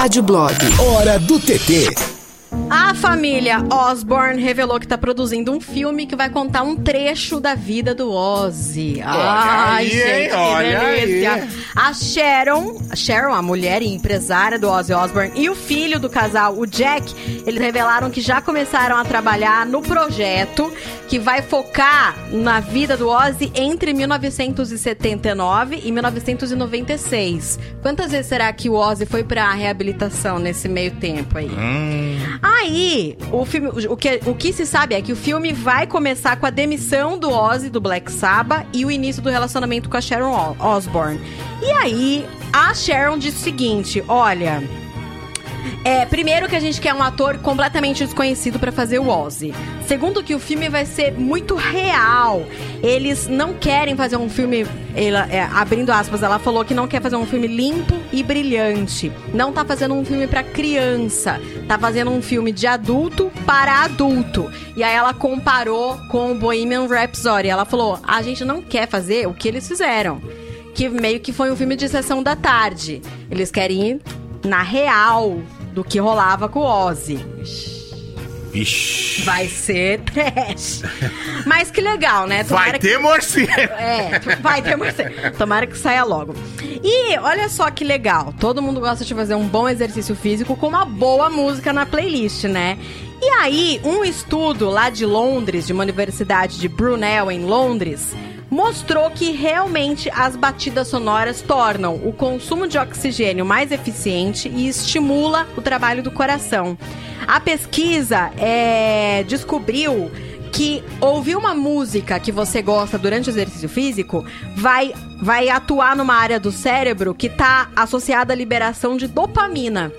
Rádio Blog. Hora do TT. A família Osborne revelou que tá produzindo um filme que vai contar um trecho da vida do Ozzy. Ai, aí, gente, hein? que Olha delícia. aí. A Sharon, a Sharon, a mulher e empresária do Ozzy Osbourne, e o filho do casal, o Jack, eles revelaram que já começaram a trabalhar no projeto que vai focar na vida do Ozzy entre 1979 e 1996. Quantas vezes será que o Ozzy foi pra reabilitação nesse meio tempo aí? Aí, o filme, o que, o que se sabe é que o filme vai começar com a demissão do Ozzy do Black Sabbath e o início do relacionamento com a Sharon Osbourne. E aí, a Sharon disse o seguinte: olha. É, primeiro que a gente quer um ator completamente desconhecido pra fazer o Ozzy. Segundo que o filme vai ser muito real. Eles não querem fazer um filme, ela, é, abrindo aspas, ela falou que não quer fazer um filme limpo e brilhante. Não tá fazendo um filme pra criança. Tá fazendo um filme de adulto para adulto. E aí ela comparou com o Bohemian Rhapsody. Ela falou: "A gente não quer fazer o que eles fizeram." Que meio que foi um filme de sessão da tarde. Eles querem ir na real do que rolava com o Ozzy. Ixi. Vai ser trash. Mas que legal, né? Vai ter morcego. É, vai ter morcego. Tomara que saia logo. E olha só que legal. Todo mundo gosta de fazer um bom exercício físico com uma boa música na playlist, né? E aí, um estudo lá de Londres, de uma universidade de Brunel, em Londres, mostrou que realmente as batidas sonoras tornam o consumo de oxigênio mais eficiente e estimula o trabalho do coração. A pesquisa é, descobriu que ouvir uma música que você gosta durante o exercício físico vai, vai atuar numa área do cérebro que está associada à liberação de dopamina.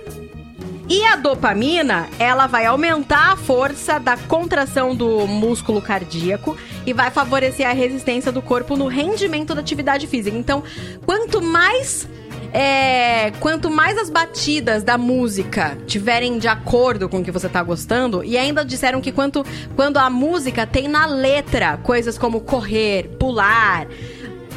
E a dopamina, ela vai aumentar a força da contração do músculo cardíaco e vai favorecer a resistência do corpo no rendimento da atividade física. Então, quanto mais é, quanto mais as batidas da música tiverem de acordo com o que você tá gostando, e ainda disseram que quanto, quando a música tem na letra coisas como correr, pular,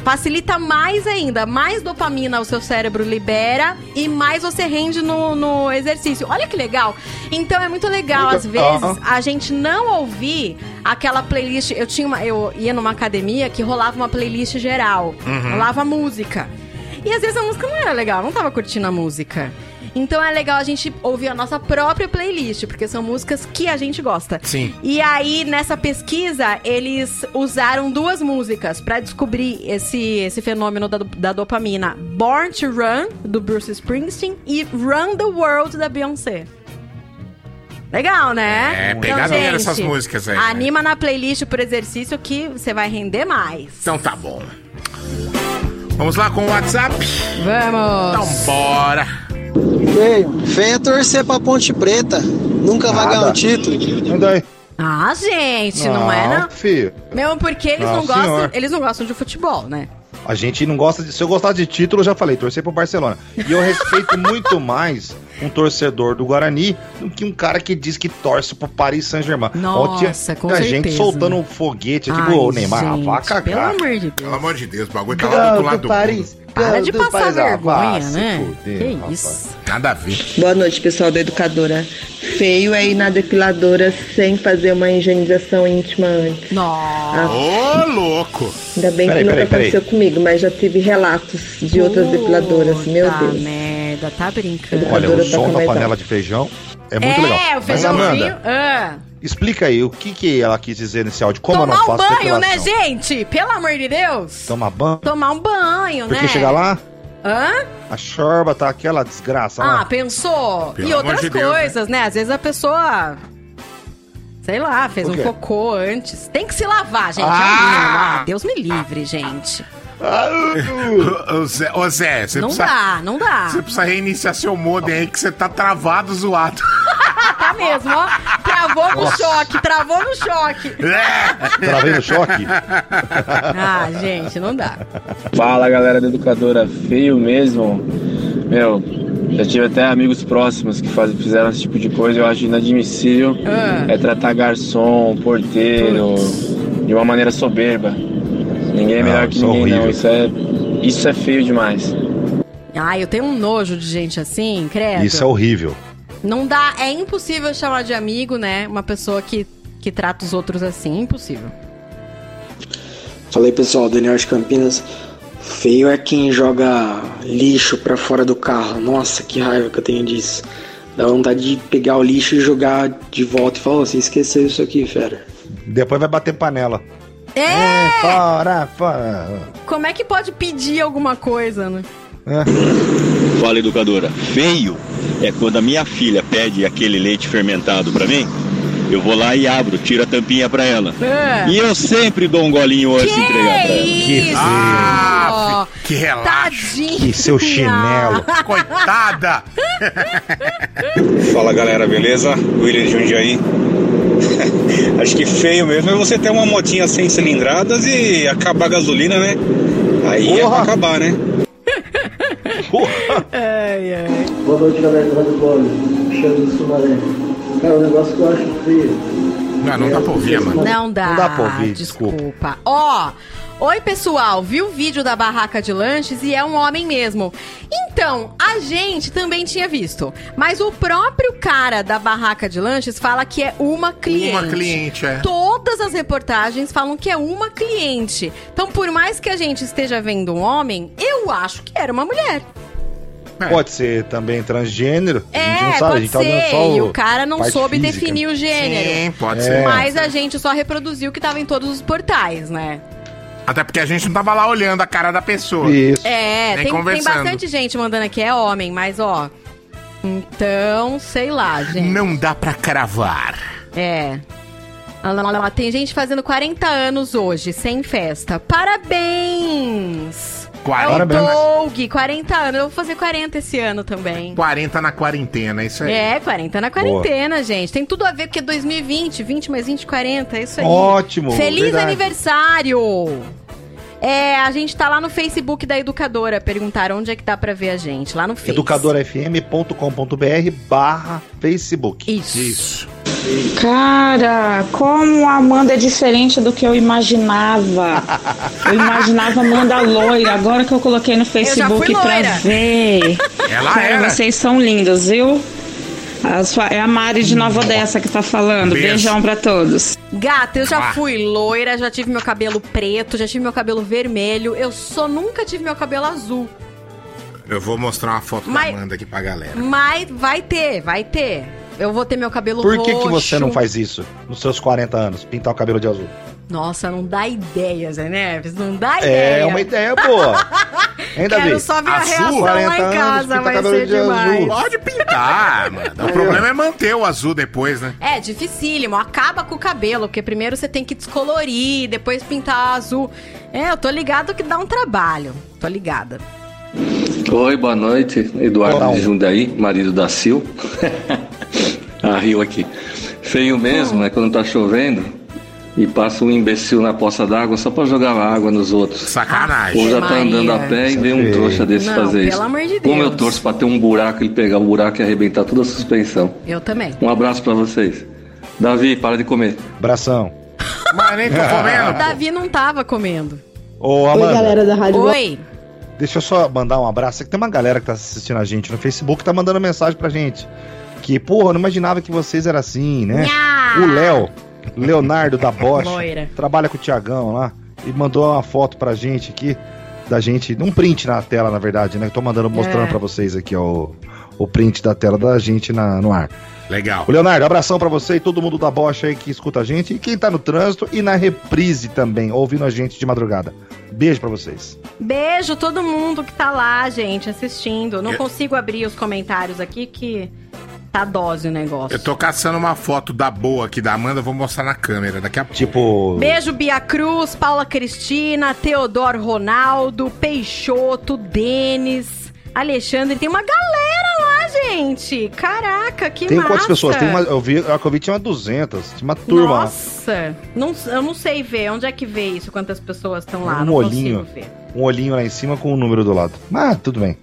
facilita mais ainda, mais dopamina o seu cérebro libera e mais você rende no, no exercício. Olha que legal. Então é muito legal, às vezes, a gente não ouvir aquela playlist. Eu tinha uma, eu ia numa academia que rolava uma playlist geral. Uhum. Rolava música. E às vezes a música não era legal, eu não tava curtindo a música. Então é legal a gente ouvir a nossa própria playlist, porque são músicas que a gente gosta. Sim. E aí, nessa pesquisa, eles usaram duas músicas pra descobrir esse, esse fenômeno da, da dopamina: Born to Run, do Bruce Springsteen, e Run the World, da Beyoncé. Legal, né? É, pegadeira essas músicas aí, né? Anima na playlist por exercício que você vai render mais. Então tá bom. Vamos lá com o WhatsApp? Vamos! Então bora! Feio, feio é torcer pra Ponte Preta. Nunca vai ganhar um título. Anda aí. Ah, gente, não, é não? filho. Mesmo porque eles Não, não gostam, eles não gostam de futebol, né? A gente não gosta de. Se eu gostar de título, eu já falei, torcer pro Barcelona. E eu respeito muito mais um torcedor do Guarani do que um cara que diz que torce pro Paris Saint-Germain. Nossa, tinha com tinha gente soltando um foguete, tipo, Ai, ô Neymar, gente, vá cagar. Pelo amor de Deus. Pelo amor de Deus, o bagulho tá lá do outro lado do mundo. Para de passar Paris, ah, vergonha, se né? fuder, que rapaz. isso. Nada a ver. Boa noite, pessoal da Educadora. Feio é ir na depiladora sem fazer uma higienização íntima antes. Nossa. Ô, louco! Ainda bem Peraí, que nunca peraí, peraí. aconteceu comigo, mas já tive relatos de outras depiladoras. Meu Deus. merda, tá brincando. Olha, o som da panela de feijão é muito é, legal. o Mas feijãozinho. Amanda, ah. explica aí o que, que ela quis dizer nesse áudio. Como eu Tomar não um faço banho, né, gente? Pelo amor de Deus. Tomar banho? Tomar um banho, Porque né? chegar lá, Hã? a chorba tá aquela desgraça Ah, lá. pensou? Pelo e outras de Deus, coisas, né? Às vezes a pessoa. Sei lá, fez O um cocô antes. Tem que se lavar, gente. Ah! É o. Ah, Deus me livre, gente. Ô Zé, ô, Zé, você não precisa. dá, não dá. Você precisa reiniciar seu modem aí que você tá travado, zoado. tá mesmo, ó. Travou no Nossa. choque, travou no choque. Travei no choque? ah, gente, não dá. Fala galera da educadora, feio mesmo. Meu, já tive até amigos próximos que faz, fizeram esse tipo de coisa, eu acho inadmissível. Ah. É tratar garçom, porteiro, de uma maneira soberba. Ninguém é melhor Não, que isso é ninguém, não. horrível. Isso é, isso é feio demais. Ai, eu tenho um nojo de gente assim, credo. Isso é horrível. Não dá, é impossível chamar de amigo, né? Uma pessoa que, que trata os outros assim, impossível. Falei pessoal, Daniel de Campinas. Feio é quem joga lixo pra fora do carro. Nossa, que raiva que eu tenho disso. Dá vontade de pegar o lixo e jogar de volta e falar, "Ô, você esqueceu isso aqui, fera. Depois vai bater panela. É! Fora, fora. Como é que pode pedir alguma coisa, né? Fala educadora, feio é quando a minha filha pede aquele leite fermentado pra mim, eu vou lá e abro, tiro a tampinha pra ela. É. E eu sempre dou um golinho antes de entregar pra ela. isso? Ah, que relaxo. Tadinha. Que seu chinelo. Coitada. Fala galera, beleza? William de Jundiaí. Acho que feio mesmo é você ter uma motinha sem cilindradas e acabar a gasolina, né? Aí é pra acabar, né? Ai, ai. Boa noite, galera do Rádio Blog. Alexandre do Sumaré. Cara, o negócio que eu acho feio. Não, não dá pra ouvir, mano. Não dá. Não dá pra ouvir, desculpa. Ó, oi pessoal, viu o vídeo da barraca de lanches e é um homem mesmo. Então, a gente também tinha visto, mas o próprio cara da barraca de lanches fala que é uma cliente. Uma cliente, é. Todas as reportagens falam que é uma cliente. Então, por mais que a gente esteja vendo um homem, eu acho que era uma mulher. Pode ser também transgênero. a gente não É, sabe, a pode gente tá olhando só E o cara não soube física. definir o gênero. Sim, pode É. ser. Mas a gente só reproduziu o que tava em todos os portais, né? Até porque a gente não tava lá olhando a cara da pessoa. Isso. É, tem, tem bastante gente mandando aqui, é homem, mas ó. Então, sei lá, gente. Não dá pra cravar. É. Lá, lá, lá, lá, Tem gente fazendo 40 anos hoje, sem festa. Parabéns! 40. É o. Doug, 40 anos. Eu vou fazer 40 esse ano também. 40 na quarentena, isso aí. É, 40 na quarentena, gente. Tem tudo a ver porque é 2020, 20 mais 20, 40, é isso aí. Ótimo, Feliz verdade. aniversário! É, a gente tá lá no Facebook da Educadora. Perguntaram onde é que dá pra ver a gente. Lá no Facebook. educadorafm.com.br barra Facebook. Isso. Isso. Cara, como a Amanda é diferente do que eu imaginava. Eu imaginava Amanda loira, agora que eu coloquei no Facebook pra ver. Ela Cara, era. vocês são lindos, viu? A sua- é a Mari de Nova Odessa que tá falando. Beijo. Beijão pra todos. Gata, eu já Ah. fui loira, já tive meu cabelo preto, já tive meu cabelo vermelho. Eu só nunca tive meu cabelo azul. Eu vou mostrar uma foto Mas- da Amanda aqui pra galera. Mas vai ter, vai ter. Eu vou ter meu cabelo Por que, roxo. que você não faz isso nos seus 40 anos? Pintar o cabelo de azul? Nossa, não dá ideia, Zé Neves. Não dá É ideia. uma ideia boa. Hein, Davi? Quero só ver a Azul? reação lá 40 em anos, casa, pinta vai ser de azul. demais. Pode pintar, mano. O problema é manter o azul depois, né? É, dificílimo. Acaba com o cabelo, porque primeiro você tem que descolorir, depois pintar azul. É, eu tô ligado que dá um trabalho. Tô ligada. Oi, boa noite. Eduardo Olá. de Jundiaí, marido da Sil. a Rio aqui. Feio mesmo é quando tá chovendo e passa um imbecil na poça d'água só pra jogar água nos outros. Sacanagem. Ou já tá Maria. andando a pé e vê um trouxa desse Não, fazer pelo isso. amor de Como eu Deus. torço pra ter um buraco, ele pegar o buraco e arrebentar toda a suspensão. Eu também. Um abraço pra vocês. Davi, para de comer. Abração. Mas nem tô O comendo. Davi não tava comendo. Ô, Amanda, da Rádio Oi. deixa eu só mandar um abraço. Tem uma galera que tá assistindo a gente no Facebook tá mandando mensagem pra gente. Que, porra, eu não imaginava que vocês eram assim, né? Nha! O Léo, Leonardo da Bosch, Loira. trabalha com o Tiagão lá e mandou uma foto pra gente aqui, da gente, um print na tela, na verdade, né? Eu tô mandando, mostrando É. pra vocês aqui, ó, o, o print da tela da gente na, no ar. Legal. O Leonardo, abração pra você e todo mundo da Bosch aí que escuta a gente e quem tá no trânsito e na reprise também, ouvindo a gente de madrugada. Beijo pra vocês. Beijo todo mundo que tá lá, gente, assistindo. Não Eu- consigo abrir os comentários aqui que tá dose o negócio. Eu tô caçando uma foto da boa aqui da Amanda, vou mostrar na câmera daqui a pouco. Tipo, Beijo, Bia Cruz, Paula Cristina, Teodoro Ronaldo, Peixoto, Denis, Alexandre. Tem uma galera lá, gente. Caraca, que tem massa. quantas pessoas? Tem uma, eu vi, a que eu vi tinha uma 200, tinha uma turma lá. Nossa, não, eu não sei ver. Onde é que vê isso? Quantas pessoas estão lá? Um não olhinho. consigo ver. Um olhinho lá em cima com o número do lado. Mas tudo bem.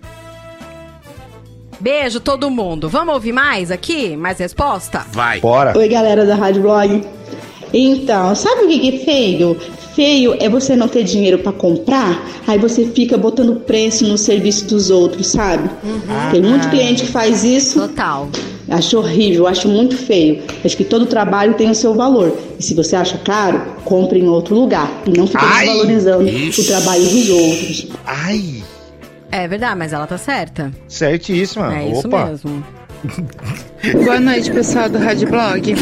Beijo, todo mundo. Vamos ouvir mais aqui? Mais resposta? Vai. Bora. Oi, galera da Rádio Blog. Então, sabe o que é feio? Feio é você não ter dinheiro pra comprar, aí você fica botando preço no serviço dos outros, sabe? Tem muito cliente que faz isso. Total. Acho horrível, acho muito feio. Acho que todo trabalho tem o seu valor. E se você acha caro, compre em outro lugar. E não fique Ai, desvalorizando ixi. o trabalho dos outros. Ai, É verdade, mas ela tá certa. certíssima. é isso Opa. mesmo. Boa noite, pessoal do Rádio Blog.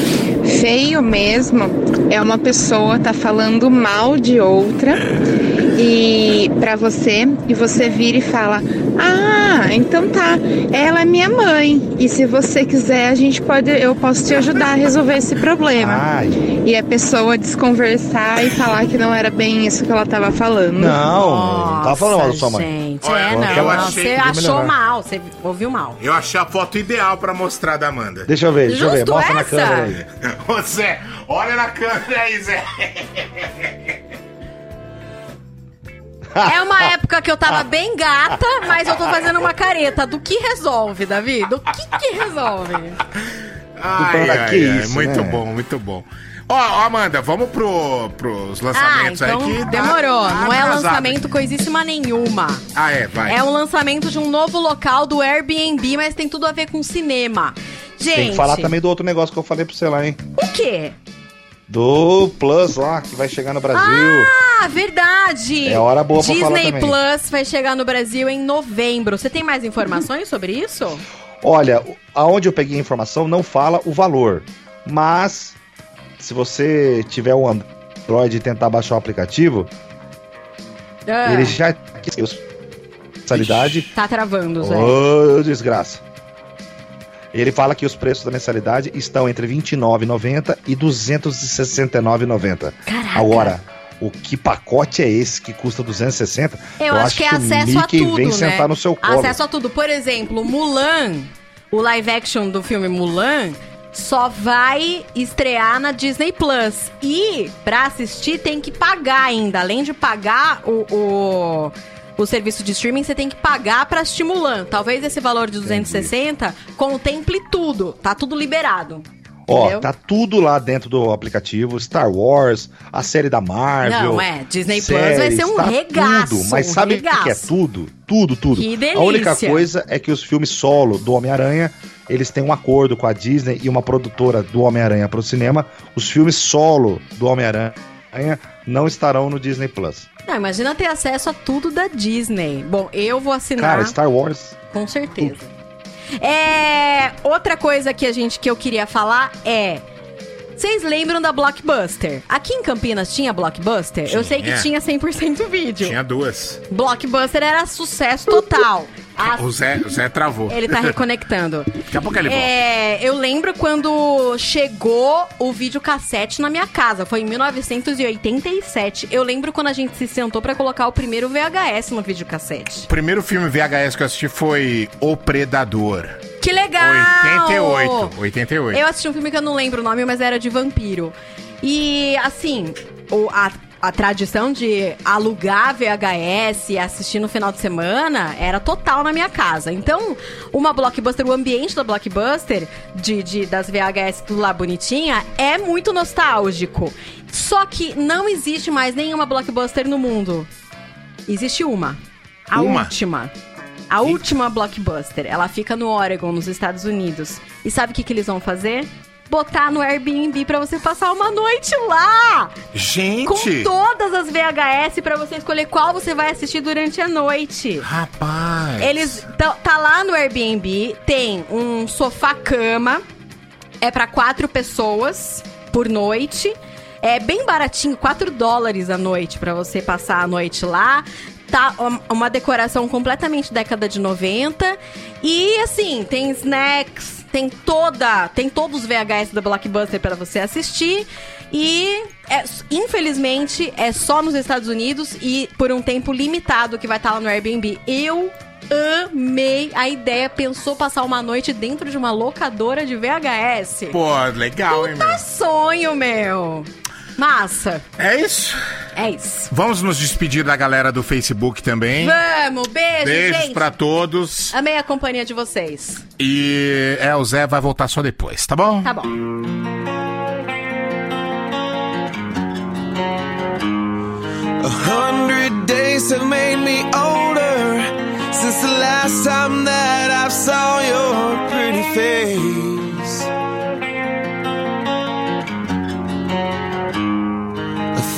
Feio mesmo é uma pessoa tá falando mal de outra e para você e você vira e fala: "Ah, então tá, ela é minha mãe e se você quiser a gente pode eu posso te ajudar a resolver esse problema". Ai, E a pessoa desconversar e falar que não era bem isso que ela tava falando. não, não tá falando mal da sua mãe. Gente, Olha, é, eu não. achei não, que Você achou mal, você ouviu mal. Eu achei a foto ideal pra mostrar da Amanda. Deixa eu ver, deixa eu ver. Justo Mostra na essa? câmera aí. Ô Zé, olha na câmera aí, Zé. É uma época que eu tava bem gata, mas eu tô fazendo uma careta. Do que resolve, Davi? Do que que resolve? Ai, ai, que ai, isso, muito né? bom, muito bom. Ó, ó, Amanda, vamos pro, pros Ah, lançamentos então aí que tá- demorou. tá Não é atrasado. lançamento coisíssima nenhuma. Ah, é, vai. É um lançamento de um novo local do Airbnb, mas tem tudo a ver com cinema. Gente, Tem que falar também do outro negócio que eu falei pra você lá, hein? o quê? Do Plus lá, que vai chegar no Brasil. Ah, verdade! É hora boa pra falar Disney. Plus vai chegar no Brasil em novembro. Você tem mais informações sobre isso? Olha, aonde eu peguei a informação não fala o valor, mas se você tiver um Android e tentar baixar o aplicativo, Ah, ele já mensalidade. Tá travando, Zé. Ô, desgraça. Ele fala que os preços da mensalidade estão entre R$ 29,90 e R$ 269,90. Caraca. Agora, o que pacote é esse que custa 260? Eu, acho, que é acesso a tudo, vem né? sentar no seu colo. Acesso a tudo. Por exemplo, Mulan, o live action do filme Mulan, só vai estrear na Disney Plus. E pra assistir tem que pagar ainda. Além de pagar o, o, o serviço de streaming, você tem que pagar pra assistir Mulan. Talvez esse valor de 260 contemple tudo. Tá tudo liberado. Ó, Entendeu? tá tudo lá dentro do aplicativo, Star Wars, a série da Marvel. Não, é, Disney Plus vai ser um tá regaço, Tudo, mas um sabe o que é tudo? Tudo, tudo. Que A única delícia. coisa é que os filmes solo do Homem-Aranha, eles têm um acordo com a Disney e uma produtora do Homem-Aranha pro cinema. Os filmes solo do Homem-Aranha não estarão no Disney Plus. Não, imagina ter acesso a tudo da Disney. Bom, eu vou assinar. Cara, Star Wars. Com certeza. É, outra coisa que a gente que eu queria falar é vocês lembram da Blockbuster? Aqui em Campinas tinha Blockbuster? Eu sei que tinha 100% vídeo. Tinha duas. Blockbuster era sucesso total. A- O Zé, o Zé travou. Ele tá reconectando. Daqui a pouco ele volta. É, eu lembro quando chegou o videocassete na minha casa. Foi em 1987. Eu lembro quando a gente se sentou pra colocar o primeiro VHS no videocassete. O primeiro filme VHS que eu assisti foi O Predador. Que legal! 88. 88. Eu assisti um filme que eu não lembro o nome, mas era de vampiro. E, assim, o- a, a tradição de alugar VHS e assistir no final de semana era total na minha casa. Então, uma Blockbuster, o ambiente da Blockbuster, de, de- das VHS tudo lá bonitinha, é muito nostálgico. Só que não existe mais nenhuma Blockbuster no mundo. Existe uma. A Uma? última. A última blockbuster, ela fica no Oregon, nos Estados Unidos. E sabe o que, que eles vão fazer? Botar no Airbnb pra você passar uma noite lá! Gente! Com todas as VHS pra você escolher qual você vai assistir durante a noite. Rapaz! Eles tá, lá no Airbnb, tem um sofá-cama, é pra quatro pessoas por noite. É bem baratinho, 4 dólares a noite pra você passar a noite lá. Tá um- uma decoração completamente década de 90. E assim, tem snacks, tem toda, tem todos os VHS da Blockbuster pra você assistir. E é- infelizmente é só nos Estados Unidos e por um tempo limitado que vai estar lá no Airbnb. Eu amei a ideia, pensou passar uma noite dentro de uma locadora de VHS. Pô, legal, hein, meu? Puta sonho, meu. Massa. É isso? É isso. Vamos nos despedir da galera do Facebook também. Vamos, beijo, Beijos gente. pra todos. Amei a companhia de vocês. E é, o Zé vai voltar só depois, tá bom? Tá bom. A hundred days have made me older since the last time that I saw your pretty face.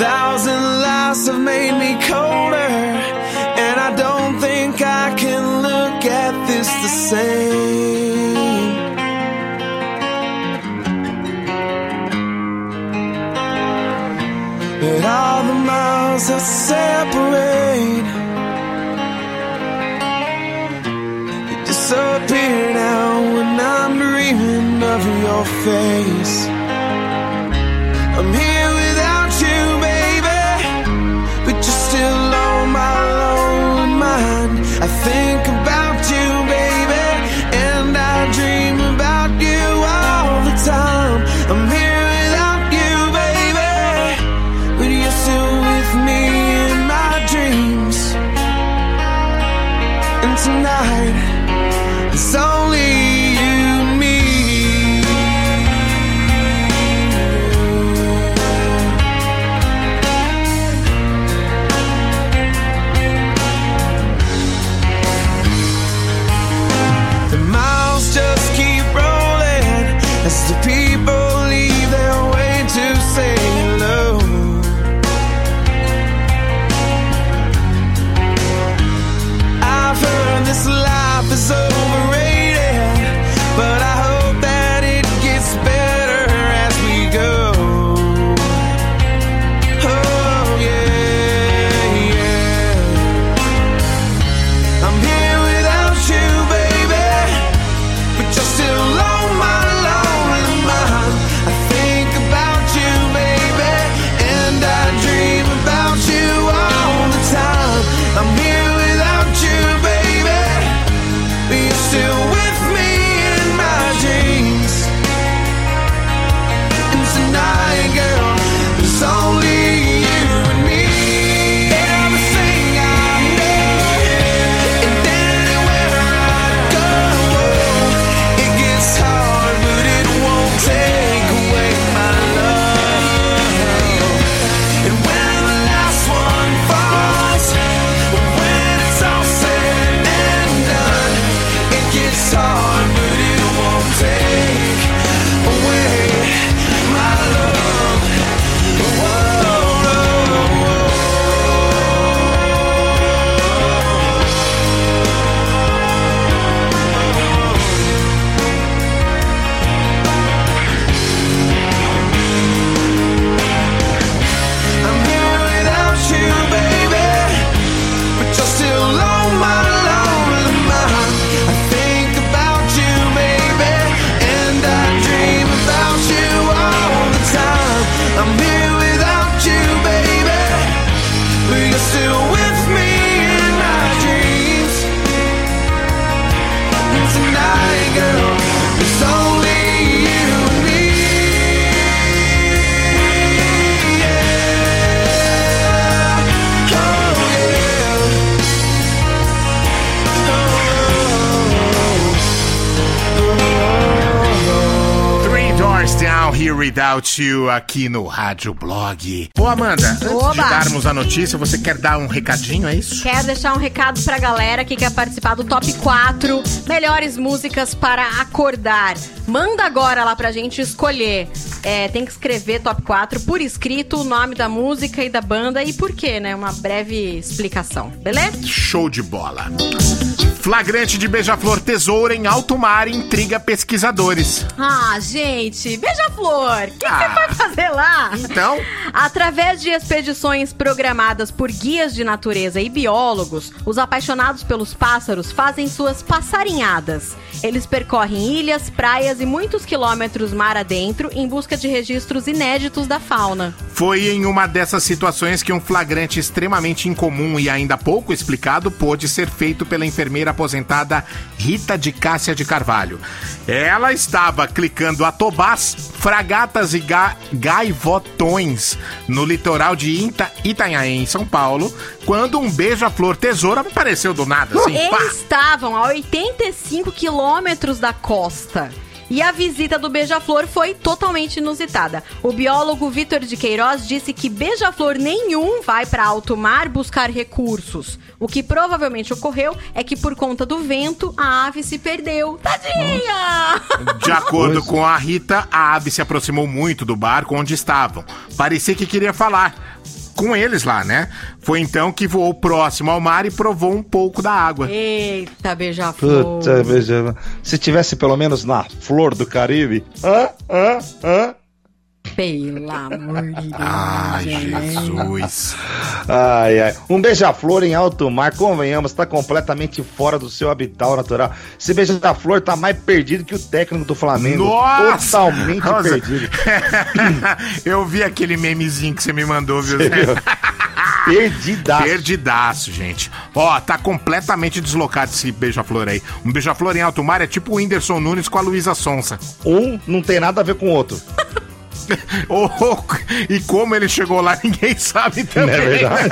Thousand lies have made me colder, and I don't think I can look at this the same. But all the miles that separate you disappear now when I'm dreaming of your face. I'm here think You aqui no Rádio Blog. Ô Amanda, antes Oba. de darmos a notícia, você quer dar um recadinho, é isso? Quero deixar um recado pra galera que quer participar do Top 4 Melhores Músicas para Acordar. Manda agora lá pra gente escolher. É, tem que escrever Top 4 por escrito, o nome da música e da banda e por quê, né? Uma breve explicação, beleza? Show de bola. Flagrante de beija-flor tesoura em alto mar intriga pesquisadores. Ah, gente, beija-flor, o que você foi fazer lá? Então? Através de expedições programadas por guias de natureza e biólogos, os apaixonados pelos pássaros fazem suas passarinhadas. Eles percorrem ilhas, praias e muitos quilômetros mar adentro em busca de registros inéditos da fauna. Foi em uma dessas situações que um flagrante extremamente incomum e ainda pouco explicado pôde ser feito pela enfermeira aposentada Rita de Cássia de Carvalho. Ela estava clicando a tobás, fragatas e ga gaivotões no litoral de Ita Itanhaém, em São Paulo, quando um beija-flor tesoura apareceu do nada, assim, pá! Eles estavam a 85 quilômetros da costa. E a visita do beija-flor foi totalmente inusitada. O biólogo Vitor de Queiroz disse que beija-flor nenhum vai para alto mar buscar recursos. O que provavelmente ocorreu é que por conta do vento a ave se perdeu. Tadinha! De acordo com a Rita, a ave se aproximou muito do barco onde estavam. Parecia que queria falar com eles lá, né? Foi então que voou próximo ao mar e provou um pouco da água. Eita, beija-flor. Puta, beija. Se tivesse pelo menos na flor do Caribe. Hã? Hã? Hã? Pelo amor de Deus. Ai. Jesus. Ai, ai. Um beija-flor em alto mar, convenhamos, tá completamente fora do seu habitat natural. Esse beija-flor tá mais perdido que o técnico do Flamengo. Nossa! Totalmente Nossa. perdido. Eu vi aquele memezinho que você me mandou, viu? Zé? Perdidaço. Perdidaço, gente. Ó, tá completamente deslocado esse beija-flor aí. Um beija-flor em alto mar é tipo o Whindersson Nunes com a Luísa Sonsa. Um não tem nada a ver com o outro. Oh, oh, e como ele chegou lá, ninguém sabe também. Não é verdade?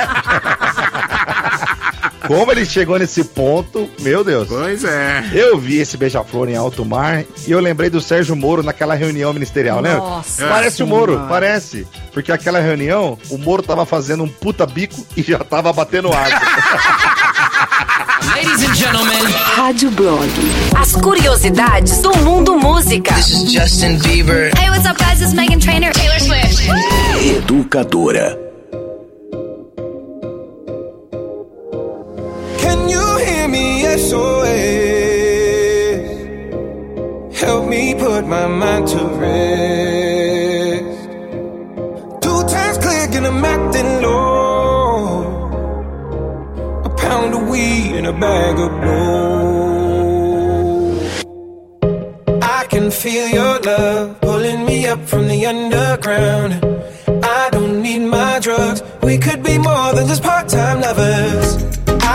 Como ele chegou nesse ponto, meu Deus. Pois é. Eu vi esse beija-flor em alto mar e eu lembrei do Sérgio Moro naquela reunião ministerial, né? Nossa Parece o Moro, parece. Porque aquela reunião, o Moro tava fazendo um puta bico e já tava batendo água. Ladies and gentlemen. Rádio Blog. As curiosidades do mundo música. This is Justin Bieber. Hey, what's up, guys? This is Megan Trainor. Taylor Swift. Educadora. Can you hear me? SOS. Help me put my mind to rest. Two times click and I'm acting low. Pound of weed and a bag of blow. I can feel your love pulling me up from the underground. I don't need my drugs. We could be more than just part-time lovers.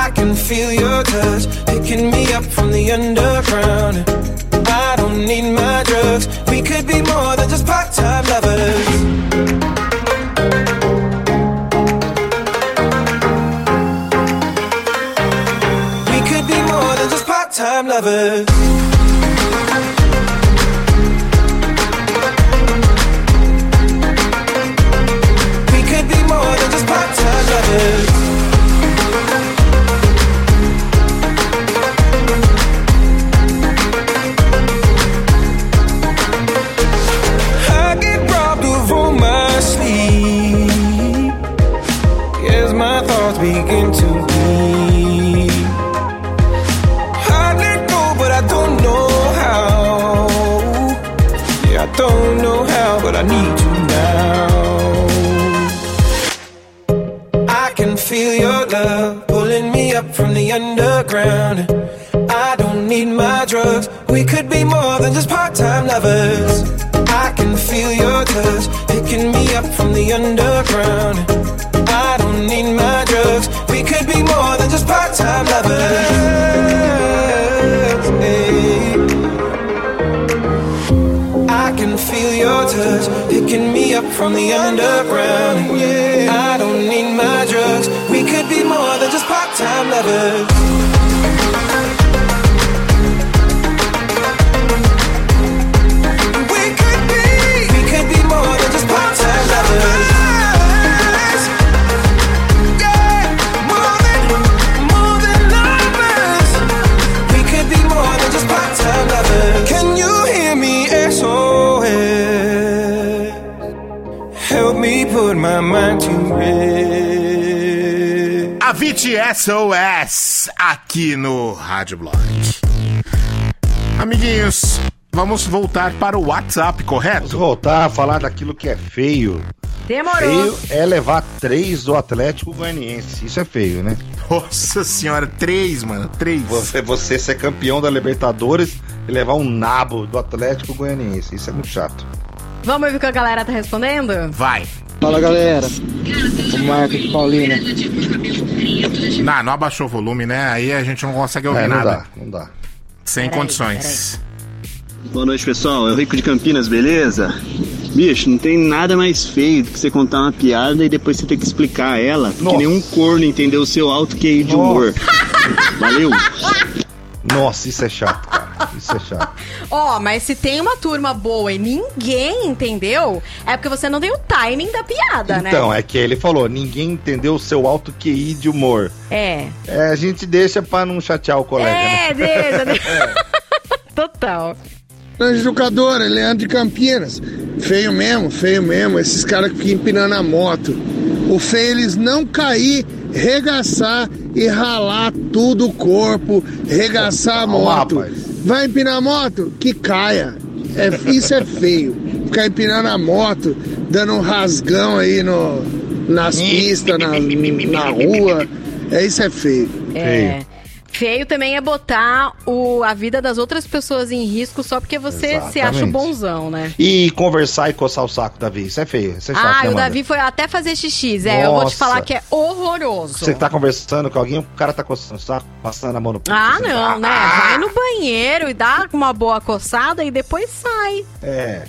I can feel your touch picking me up from the underground. I don't need my drugs. We could be more than just part-time lovers. Aqui no Rádio Blog. Amiguinhos, vamos voltar para o WhatsApp, correto? Vamos voltar a falar daquilo que é feio. Demorou. Feio é levar três do Atlético Goianiense. Isso é feio, né? Nossa senhora, três, mano, três. Você, você ser campeão da Libertadores e levar um nabo do Atlético Goianiense. Isso é muito chato. Vamos ver o que a galera tá respondendo? Vai. Fala galera, o Marco de Paulina. Não, não abaixou o volume, né? Aí a gente não consegue ouvir É, não nada. dá, não dá. Sem Peraí, condições. Boa noite, pessoal. É o Rico de Campinas, beleza? Bicho, não tem nada mais feio do que você contar uma piada e depois você ter que explicar ela, porque nenhum corno entendeu o seu alto QI de humor. Valeu! Nossa, isso é chato, cara. Isso é chato. Ó, mas se tem uma turma boa e ninguém entendeu, é porque você não tem o timing da piada, né? Então, é que ele falou, ninguém entendeu o seu alto QI de humor. É. É, a gente deixa pra não chatear o colega, É, né? deixa, deixa. Total. Grande educadora, Leandro de Campinas. Feio mesmo, feio mesmo. Esses caras que ficam empinando a moto. O feio é eles não cair, regaçar e ralar tudo o corpo, regaçar a moto. Vai empinar a moto? Que caia. É, isso é feio. Ficar empinando a moto, dando um rasgão aí no, nas pistas, na, na rua. É, isso é feio. É. Feio também é botar o, a vida das outras pessoas em risco só porque você se acha Exatamente. bonzão, né? E conversar e coçar o saco, Davi. Isso é feio. Isso é chato, Ah, né, o? Davi foi até fazer xixi. É, eu vou te falar que é horroroso. Você tá conversando com alguém, o cara tá coçando o saco, passando a mão no peito. Ah, não, né? Vai no banheiro e dá uma boa coçada e depois sai. É.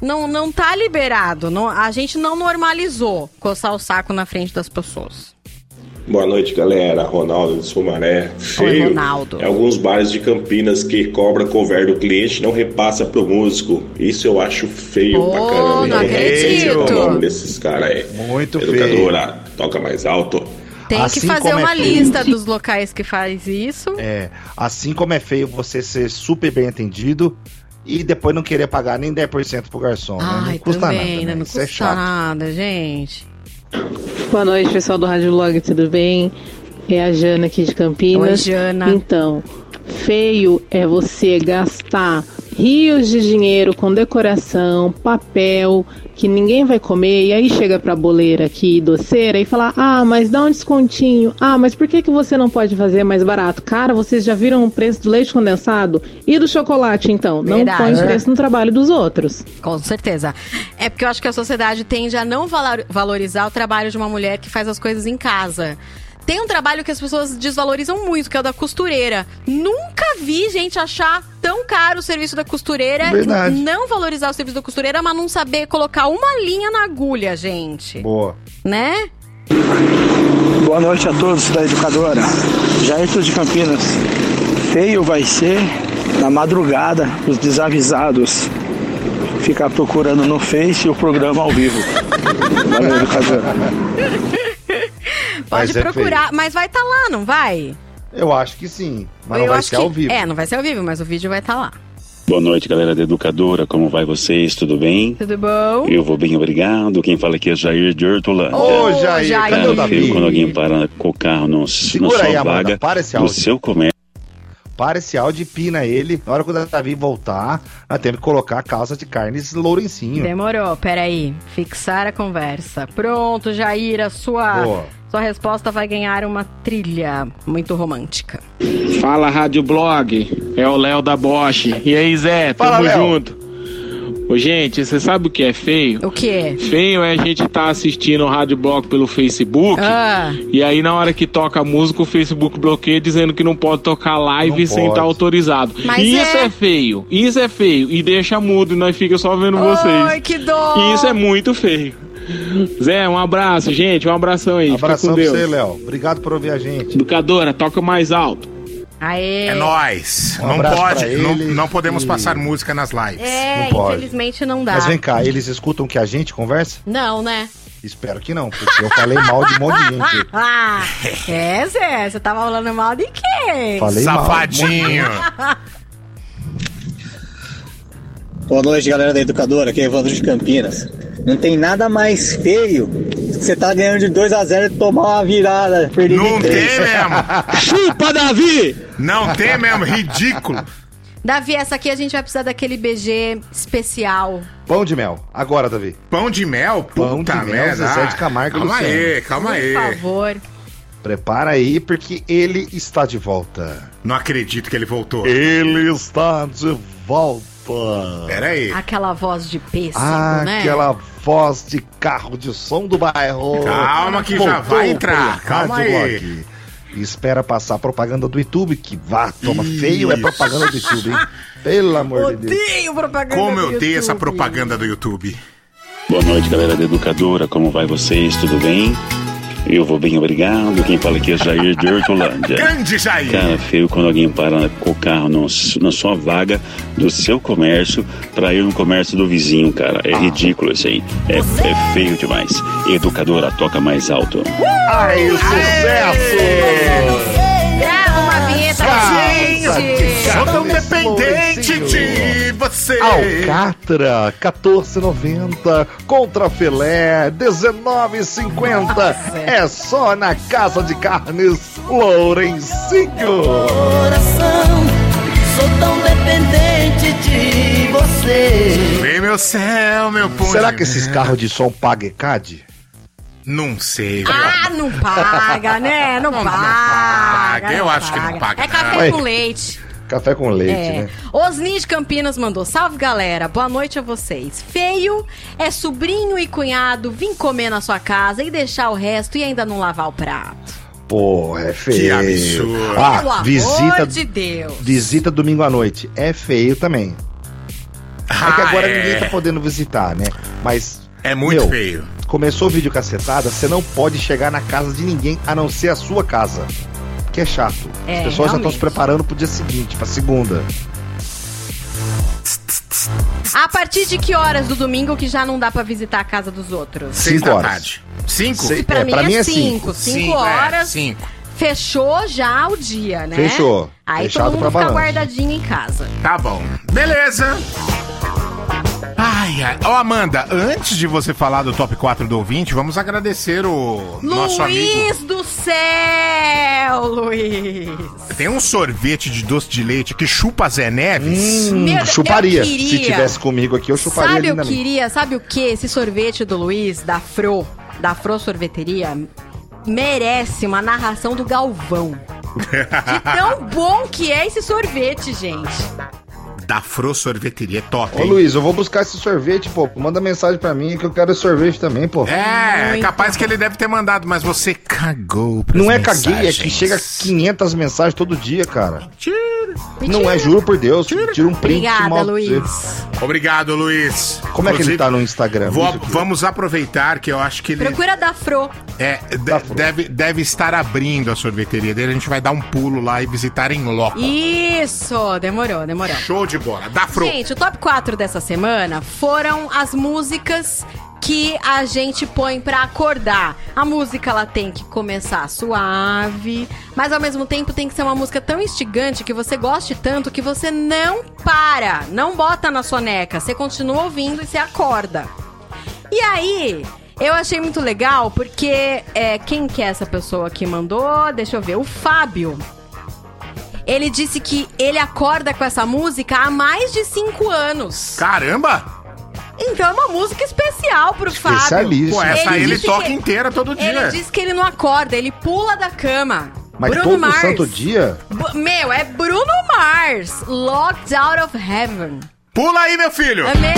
Não, não tá liberado. Não, a gente não normalizou coçar o saco na frente das pessoas. Boa noite, galera. Ronaldo de Sumaré. Feio. Ronaldo. É alguns bares de Campinas que cobra cover do cliente e não repassa pro músico. Isso eu acho feio Pô, pra caramba. não acredito. O nome desses caras é Muito Educadora, toca mais alto. Tem Assim que fazer é uma feio. lista dos locais que faz isso. É, assim como é feio você ser super bem atendido e depois não querer pagar nem 10% pro garçom. né? Ai, Não custa também, nada, né? né? Não Isso é custa chato. nada, gente. Boa noite, pessoal do Rádio Blog, tudo bem? É a Jana aqui de Campinas. Oi, Jana. Então, feio é você gastar rios de dinheiro com decoração, papel, que ninguém vai comer, e aí chega pra boleira aqui, doceira, e falar: ah, mas dá um descontinho. Ah, mas por que, que você não pode fazer mais barato? Cara, vocês já viram o preço do leite condensado? E do chocolate, então? Não Verdade. põe É. preço no trabalho dos outros. Com certeza. É porque eu acho que a sociedade tende a não valor- valorizar o trabalho de uma mulher que faz as coisas em casa. Tem um trabalho que as pessoas desvalorizam muito, que é o da costureira. Nunca vi gente achar tão caro o serviço da costureira, Verdade. não valorizar o serviço da costureira, mas não saber colocar uma linha na agulha, gente. Boa. Né? Boa noite a todos da educadora. Jair de Campinas. Feio vai ser na madrugada os desavisados ficar procurando no Face o programa ao vivo. Valeu, educadora. Pode Mas é procurar, mas vai estar lá, não vai? Eu acho que sim, mas Eu não vai acho ser que- ao vivo. É, não vai ser ao vivo, mas o vídeo vai estar lá. Boa noite, galera da Educadora. Como vai vocês? Tudo bem? Tudo bom? Eu vou bem, obrigado. Quem fala aqui é Jair de Hortolândia. Ô, Jair, Cara, cadê o Davi? quando alguém para com o carro no, na Segura sua aí, Amanda, vaga, para esse no áudio. seu comércio. Para esse áudio e pina ele. Na hora que o Davi voltar, nós temos que colocar a calça de carnes lourencinho. Demorou, peraí. Fixar a conversa. Pronto, Jair, a sua, Boa. Sua resposta vai ganhar uma trilha muito romântica. Fala Rádio Blog, é o Léo da Bosch. E aí, Zé, tamo Fala, Léo. junto. Ô, gente, você sabe o que é feio? O que? Feio é a gente tá assistindo o Rádio Blog pelo Facebook. Ah. E aí, na hora que toca a música, o Facebook bloqueia dizendo que não pode tocar live Não sem estar autorizado. Mas isso é. é... feio. Isso é feio. E deixa mudo e nós fica só vendo vocês. Ai, que dó! E isso é muito feio. Zé, um abraço, gente. Um abração aí. Abração pra você, Léo. Obrigado por ouvir a gente. Educadora, toca mais alto. Aê! É nóis. Um não pode, não, não podemos e- passar música nas lives. É, Não pode. infelizmente não dá. Mas vem cá, eles escutam que a gente conversa? Não, né? Espero que não, porque eu falei mal de um monte de gente. Ah, é, Zé, você tava falando mal de quem? Falei mal. Safadinho. Boa noite, galera da educadora. Aqui é Evandro de Campinas. Não tem nada mais feio que você tá ganhando de 2 a 0 e tomar uma virada. Perder Não tem mesmo. Chupa, Davi! Não tem mesmo, ridículo. Davi, essa aqui a gente vai precisar daquele BG especial. Pão de mel. Agora, Davi. Pão de mel? Pão de Puta mel, merda. Zezé de Camargo e Calma Luciano. aí, calma Por aí. favor. Prepara aí, porque ele está de volta. Não acredito que ele voltou. Ele está de volta. Pera aí. Aquela voz de pêssego, Ah, né? aquela voz de carro de som do bairro. Calma que já Voltou vai entrar, calma aí. Blog. E espera passar a propaganda do YouTube, que vá, toma feio é Isso. propaganda do YouTube, hein? Pelo amor de Deus. Odeio propaganda Como eu odeio essa propaganda do YouTube. Boa noite, galera da Educadora. Como vai vocês? Tudo bem? Eu vou bem, obrigado. Quem fala aqui é Jair de Hortolândia. Grande Jair! Cara, feio quando alguém para com o carro no- na sua vaga do seu comércio pra ir no comércio do vizinho, cara. É ridículo isso aí. É, é feio demais. Educadora, toca mais alto. Ai, sucesso! Grava uma vinheta pra gente. Sou tão dependente de você. Alcatra, 14,90. Contra filé, 19,50. É só na Casa de Carnes Lourencinho. Coração, sou tão dependente de você. Vem meu céu, meu pão Será que esses carros de som pagam ECAD? Não sei, velho. Ah, não paga, né? Não, Não, não paga. paga. Eu acho que não paga, É café não. com leite. Café com leite, É. né? Osni de Campinas mandou. Salve, galera. Boa noite a vocês. Feio é sobrinho e cunhado vir comer na sua casa e deixar o resto e ainda não lavar o prato. Porra, é feio. absurdo. Pelo Ah, amor visita, de Deus. visita domingo à noite. É feio também. É que Ah, agora é. ninguém tá podendo visitar, né? Mas. É muito meu, feio. Começou o vídeo cacetada, você não pode chegar na casa de ninguém a não ser a sua casa. Que é chato. É, As pessoas já estão realmente. se preparando pro dia seguinte, pra segunda. A partir de que horas do domingo que já não dá pra visitar a casa dos outros? Cinco da horas. tarde. Cinco? Sei- Pra É, mim pra é mim é 5. 5 Cinco, é, horas. cinco. Fechou já o dia, né? Fechou. Aí Fechado todo mundo fica guardadinho em casa. Tá bom. Beleza. Ai, ai. Ó, Amanda, antes de você falar do top 4 do ouvinte, vamos agradecer o nosso amigo. Luiz do céu, Luiz. Tem um sorvete de doce de leite que chupa Zé Neves. Hum, Meu chuparia. eu queria. Se tivesse comigo aqui, eu chuparia Sabe, eu queria, sabe o que? Esse sorvete do Luiz, da Fro, da Fro Sorveteria, merece uma narração do Galvão. De tão bom que é esse sorvete, gente. Da Fro Sorveteria, é top, Ô hein? Luiz, eu vou buscar esse sorvete, pô. Manda mensagem pra mim que eu quero esse sorvete também, pô. É, Muito capaz que ele deve ter mandado, mas você cagou pras Não é caguei, é mensagens. que chega 500 mensagens todo dia, cara. Tira. Não é, juro por Deus. Tira um print Obrigada. Luiz. Obrigado, Luiz. Como é que ele Inclusive, tá no Instagram? vou- vamos aproveitar que eu acho que ele Procura da Fro. é, de- deve, deve estar abrindo a sorveteria dele. A gente vai dar um pulo lá e visitar em loco. Isso, demorou, demorou. Show de bola. Da Fro. Gente, o top 4 dessa semana foram as músicas que a gente põe pra acordar. A música ela tem que começar suave, mas ao mesmo tempo tem que ser uma música tão instigante que você goste tanto que você não para, não bota na soneca, você continua ouvindo e você acorda. E aí, eu achei muito legal porque é, quem que é essa pessoa que mandou? Deixa eu ver, o Fábio. Ele disse que ele acorda com essa música há mais de cinco anos. Caramba! Então é uma música especial pro Fábio. Pô, essa aí ele disse toca que- inteira todo dia. Ele diz que ele não acorda, ele pula da cama. Mas Bruno todo Mars. santo dia? Bu- Meu, é Bruno Mars. Locked Out of Heaven. Pula aí, meu filho! Amei!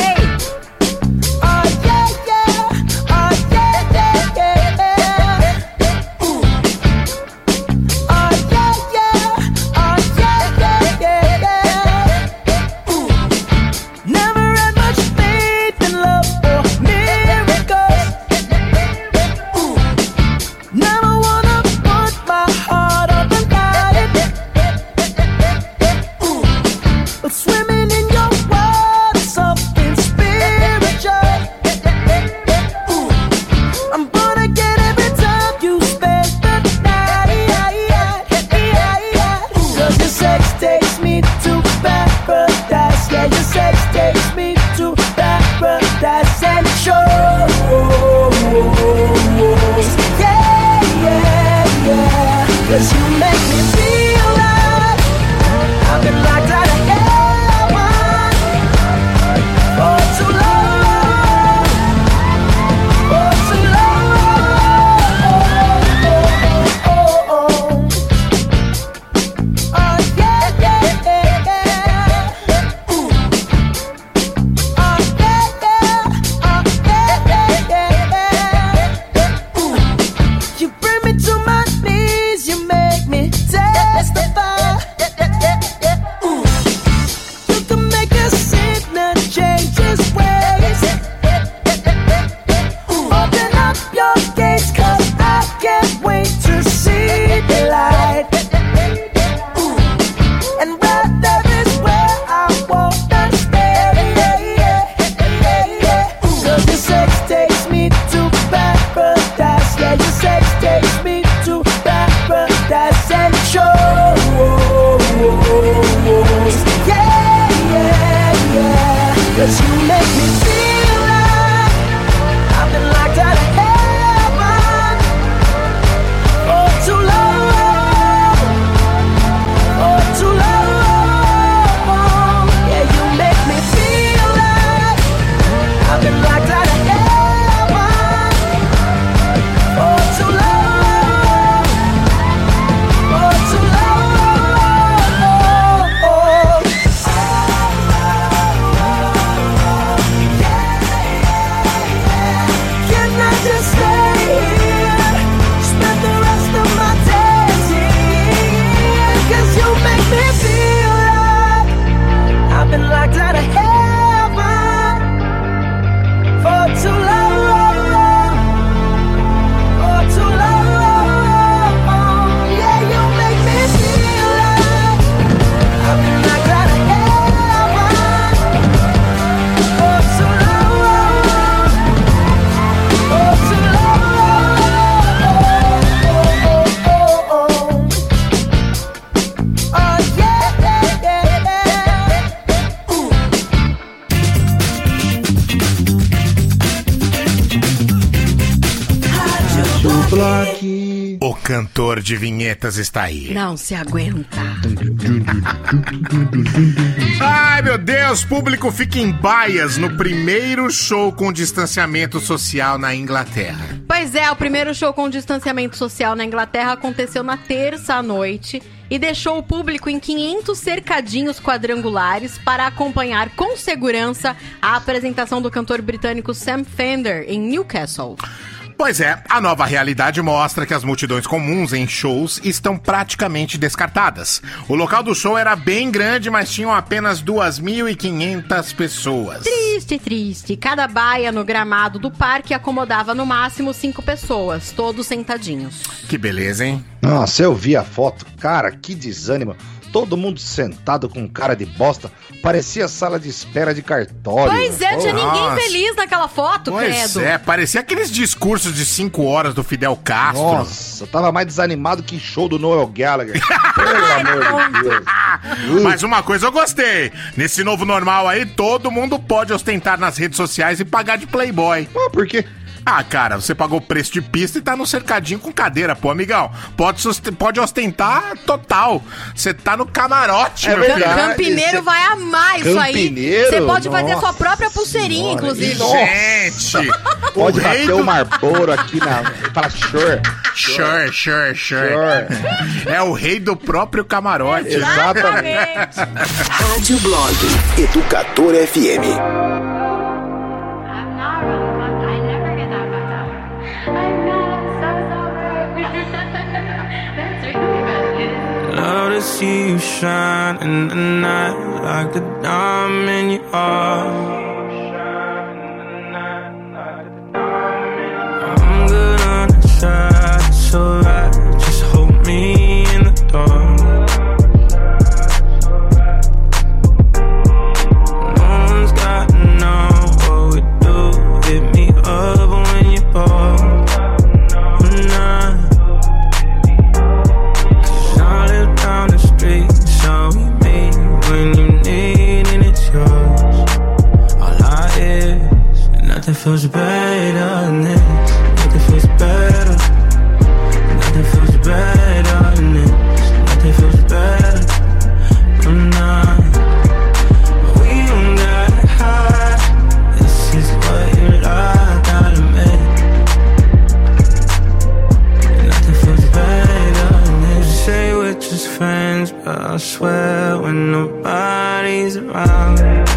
Está aí. Não se aguenta. Ai, meu Deus, público fica em baias no primeiro show com distanciamento social na Inglaterra. Pois é, o primeiro show com distanciamento social na Inglaterra aconteceu na terça à noite e deixou o público em 500 cercadinhos quadrangulares para acompanhar com segurança a apresentação do cantor britânico Sam Fender em Newcastle. Pois é, a nova realidade mostra que as multidões comuns em shows estão praticamente descartadas. O local do show era bem grande, mas tinham apenas 2.500 pessoas. Triste, triste. Cada baia no gramado do parque acomodava no máximo cinco pessoas, todos sentadinhos. Que beleza, hein? Nossa, eu vi a foto. Cara, que desânimo. Todo mundo sentado com cara de bosta. Parecia sala de espera de cartório. Pois é, tinha ninguém Nossa. feliz naquela foto, Pois credo. é, parecia aqueles discursos de 5 horas do Fidel Castro. Nossa, eu tava mais desanimado que show do Noel Gallagher. Pelo amor de Deus. Mas uma coisa eu gostei. Nesse novo normal aí, todo mundo pode ostentar nas redes sociais e pagar de playboy. Ah, por quê? Ah, cara, você pagou o preço de pista e tá no cercadinho com cadeira, pô, amigão. Pode, pode ostentar total. Você tá no camarote, É meu filho. Campineiro vai amar isso aí. Campineiro? Você pode fazer a sua Nossa própria pulseirinha, senhora, inclusive. Gente, Pode bater do... o Marlboro aqui na. Fala, sure. Sure, sure, sure. É o rei do próprio camarote. Exatamente. Rádio Blog Educador FM. Love to see you shine in the night like the diamond you are. I'm good on the side, it's alright. Just hold me feels better than this. Nothing feels better. Nothing feels better than this. Nothing feels better. I'm not. We don't hide. This is what you. Nothing feels better than this. Say we're just friends, but I swear when nobody's around.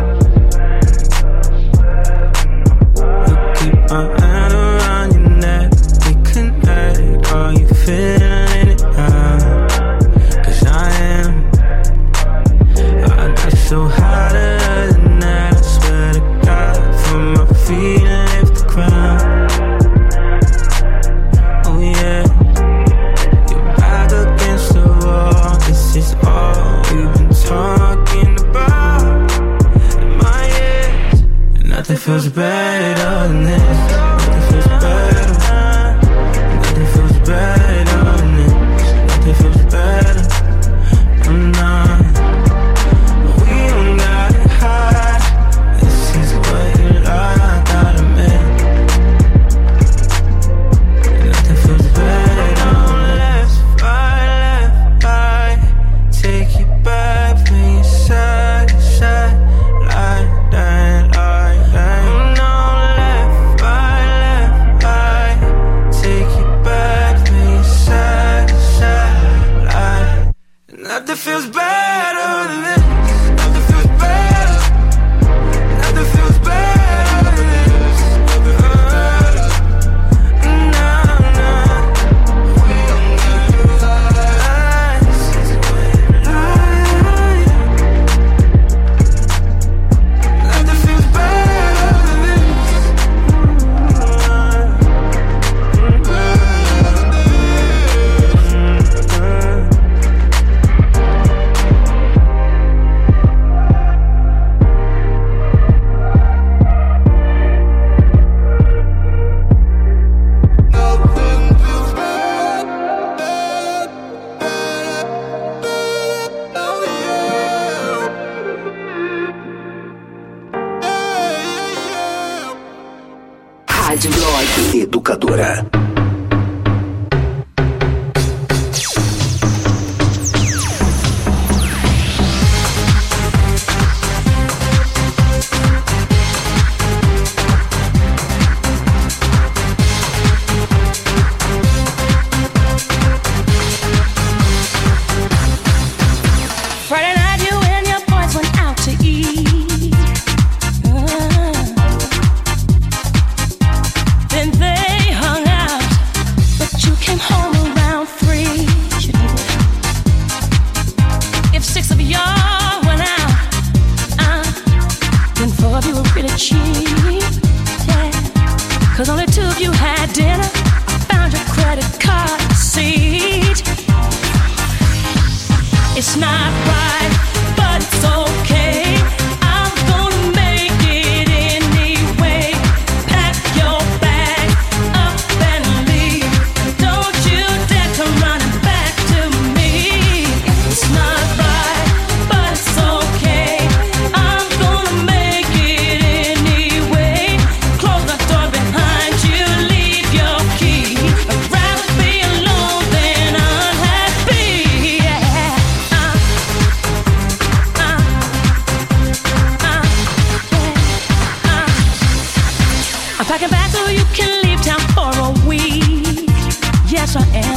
I am. Eh?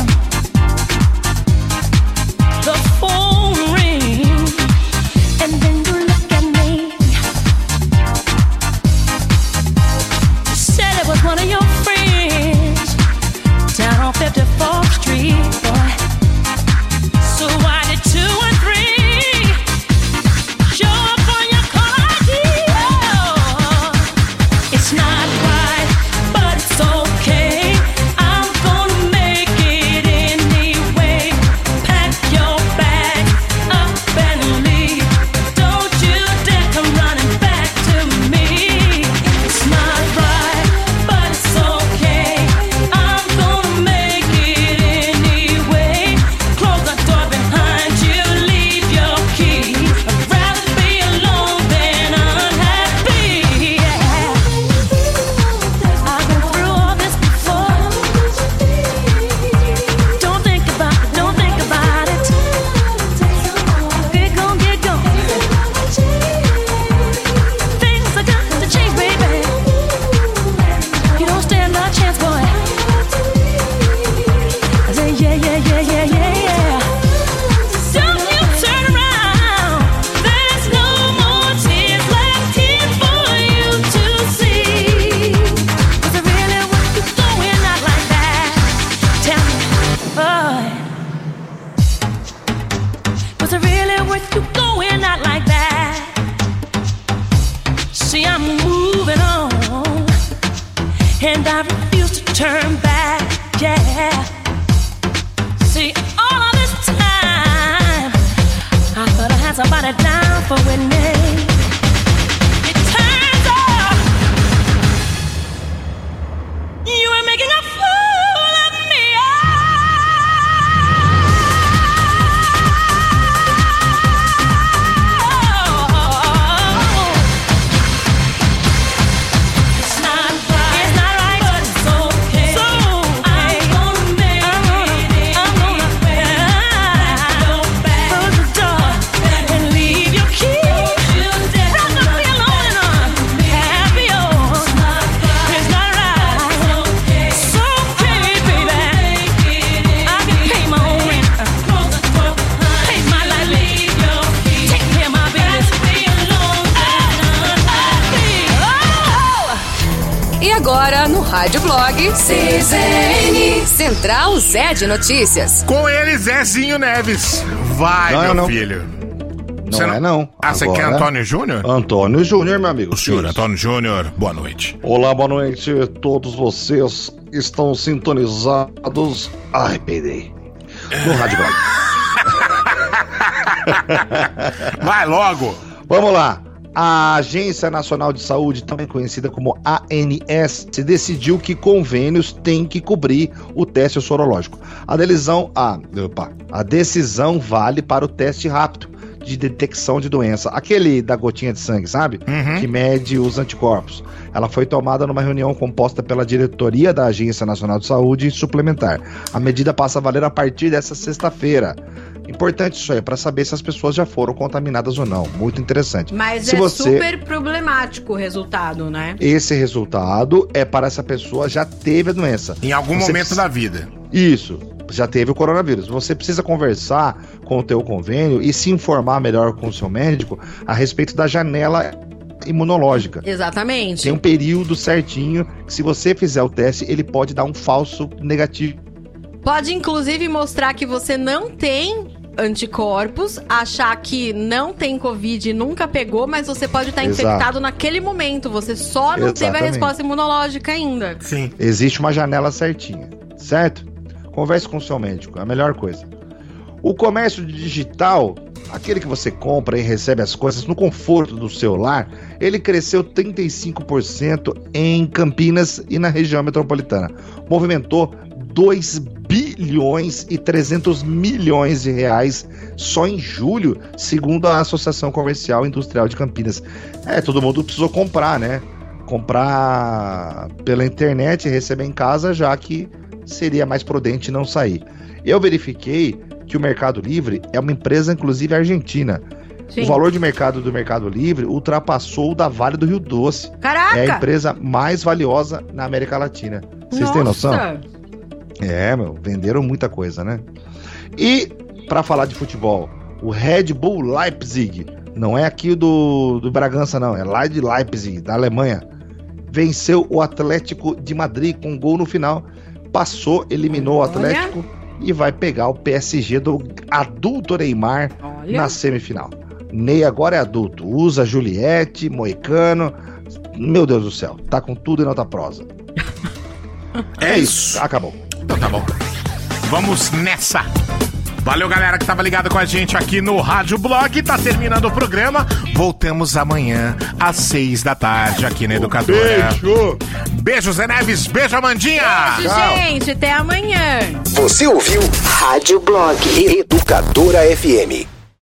Zé de Notícias. Com ele, Zezinho Neves. Vai, não, é meu não. filho. Você não, é não. Ah, Agora, você quer Antônio Júnior? Antônio Júnior, meu amigo. O senhor Antônio Júnior, boa noite. Olá, boa noite todos vocês estão sintonizados. Ai. No Rádio Vai logo. Vamos lá. A Agência Nacional de Saúde, também conhecida como ANS, decidiu que convênios têm que cobrir o teste sorológico. A decisão, ah, opa, a decisão vale para o teste rápido de detecção de doença. Aquele da gotinha de sangue, sabe? Uhum. Que mede os anticorpos. Ela foi tomada numa reunião composta pela diretoria da Agência Nacional de Saúde e suplementar. A medida passa a valer a partir dessa sexta-feira. Importante isso aí, para saber se as pessoas já foram contaminadas ou não. Muito interessante. Mas se é você... super problemático o resultado, né? Esse resultado é para essa pessoa já teve a doença. Em algum Você momento precisa- da vida. Isso, já teve o coronavírus. Você precisa conversar com o teu convênio e se informar melhor com o seu médico a respeito da janela imunológica. Exatamente. Tem um período certinho que se você fizer o teste, ele pode dar um falso negativo. Pode inclusive mostrar que você não tem anticorpos, achar que não tem Covid e nunca pegou, mas você pode estar Exato. infectado naquele momento. Você só não teve a Exatamente. resposta imunológica ainda. Sim. Existe uma janela certinha, certo? Converse com o seu médico, é a melhor coisa. O comércio digital, aquele que você compra e recebe as coisas no conforto do seu lar, ele cresceu 35% em Campinas e na região metropolitana. Movimentou 2 bilhões e 300 milhões de reais só em julho, segundo a Associação Comercial e Industrial de Campinas. É, todo mundo precisou comprar, né? Comprar pela internet e receber em casa, já que seria mais prudente não sair. Eu verifiquei que o Mercado Livre é uma empresa, inclusive, argentina. Sim. O valor de mercado do Mercado Livre ultrapassou o da Vale do Rio Doce. Caraca! É a empresa mais valiosa na América Latina. Vocês têm noção? É, meu, venderam muita coisa, né? E, pra falar de futebol, o Red Bull Leipzig, não é aqui do, do Bragança, não, é lá de Leipzig, da Alemanha, venceu o Atlético de Madrid com um gol no final, passou, eliminou o Atlético e vai pegar o PSG do adulto Neymar Olha. na semifinal. Ney agora é adulto, usa Juliette, Moicano, meu Deus do céu, tá com tudo em nota prosa. É isso. Acabou. Então tá bom. Vamos nessa. Valeu, galera que tava ligada com a gente aqui no Rádio Blog. Tá terminando o programa. Voltamos amanhã às seis da tarde aqui na Educadora. Beijo! Beijo, Zé Neves. Beijo, Amandinha. Beijo, gente. Até amanhã. Você ouviu Rádio Blog Educadora FM.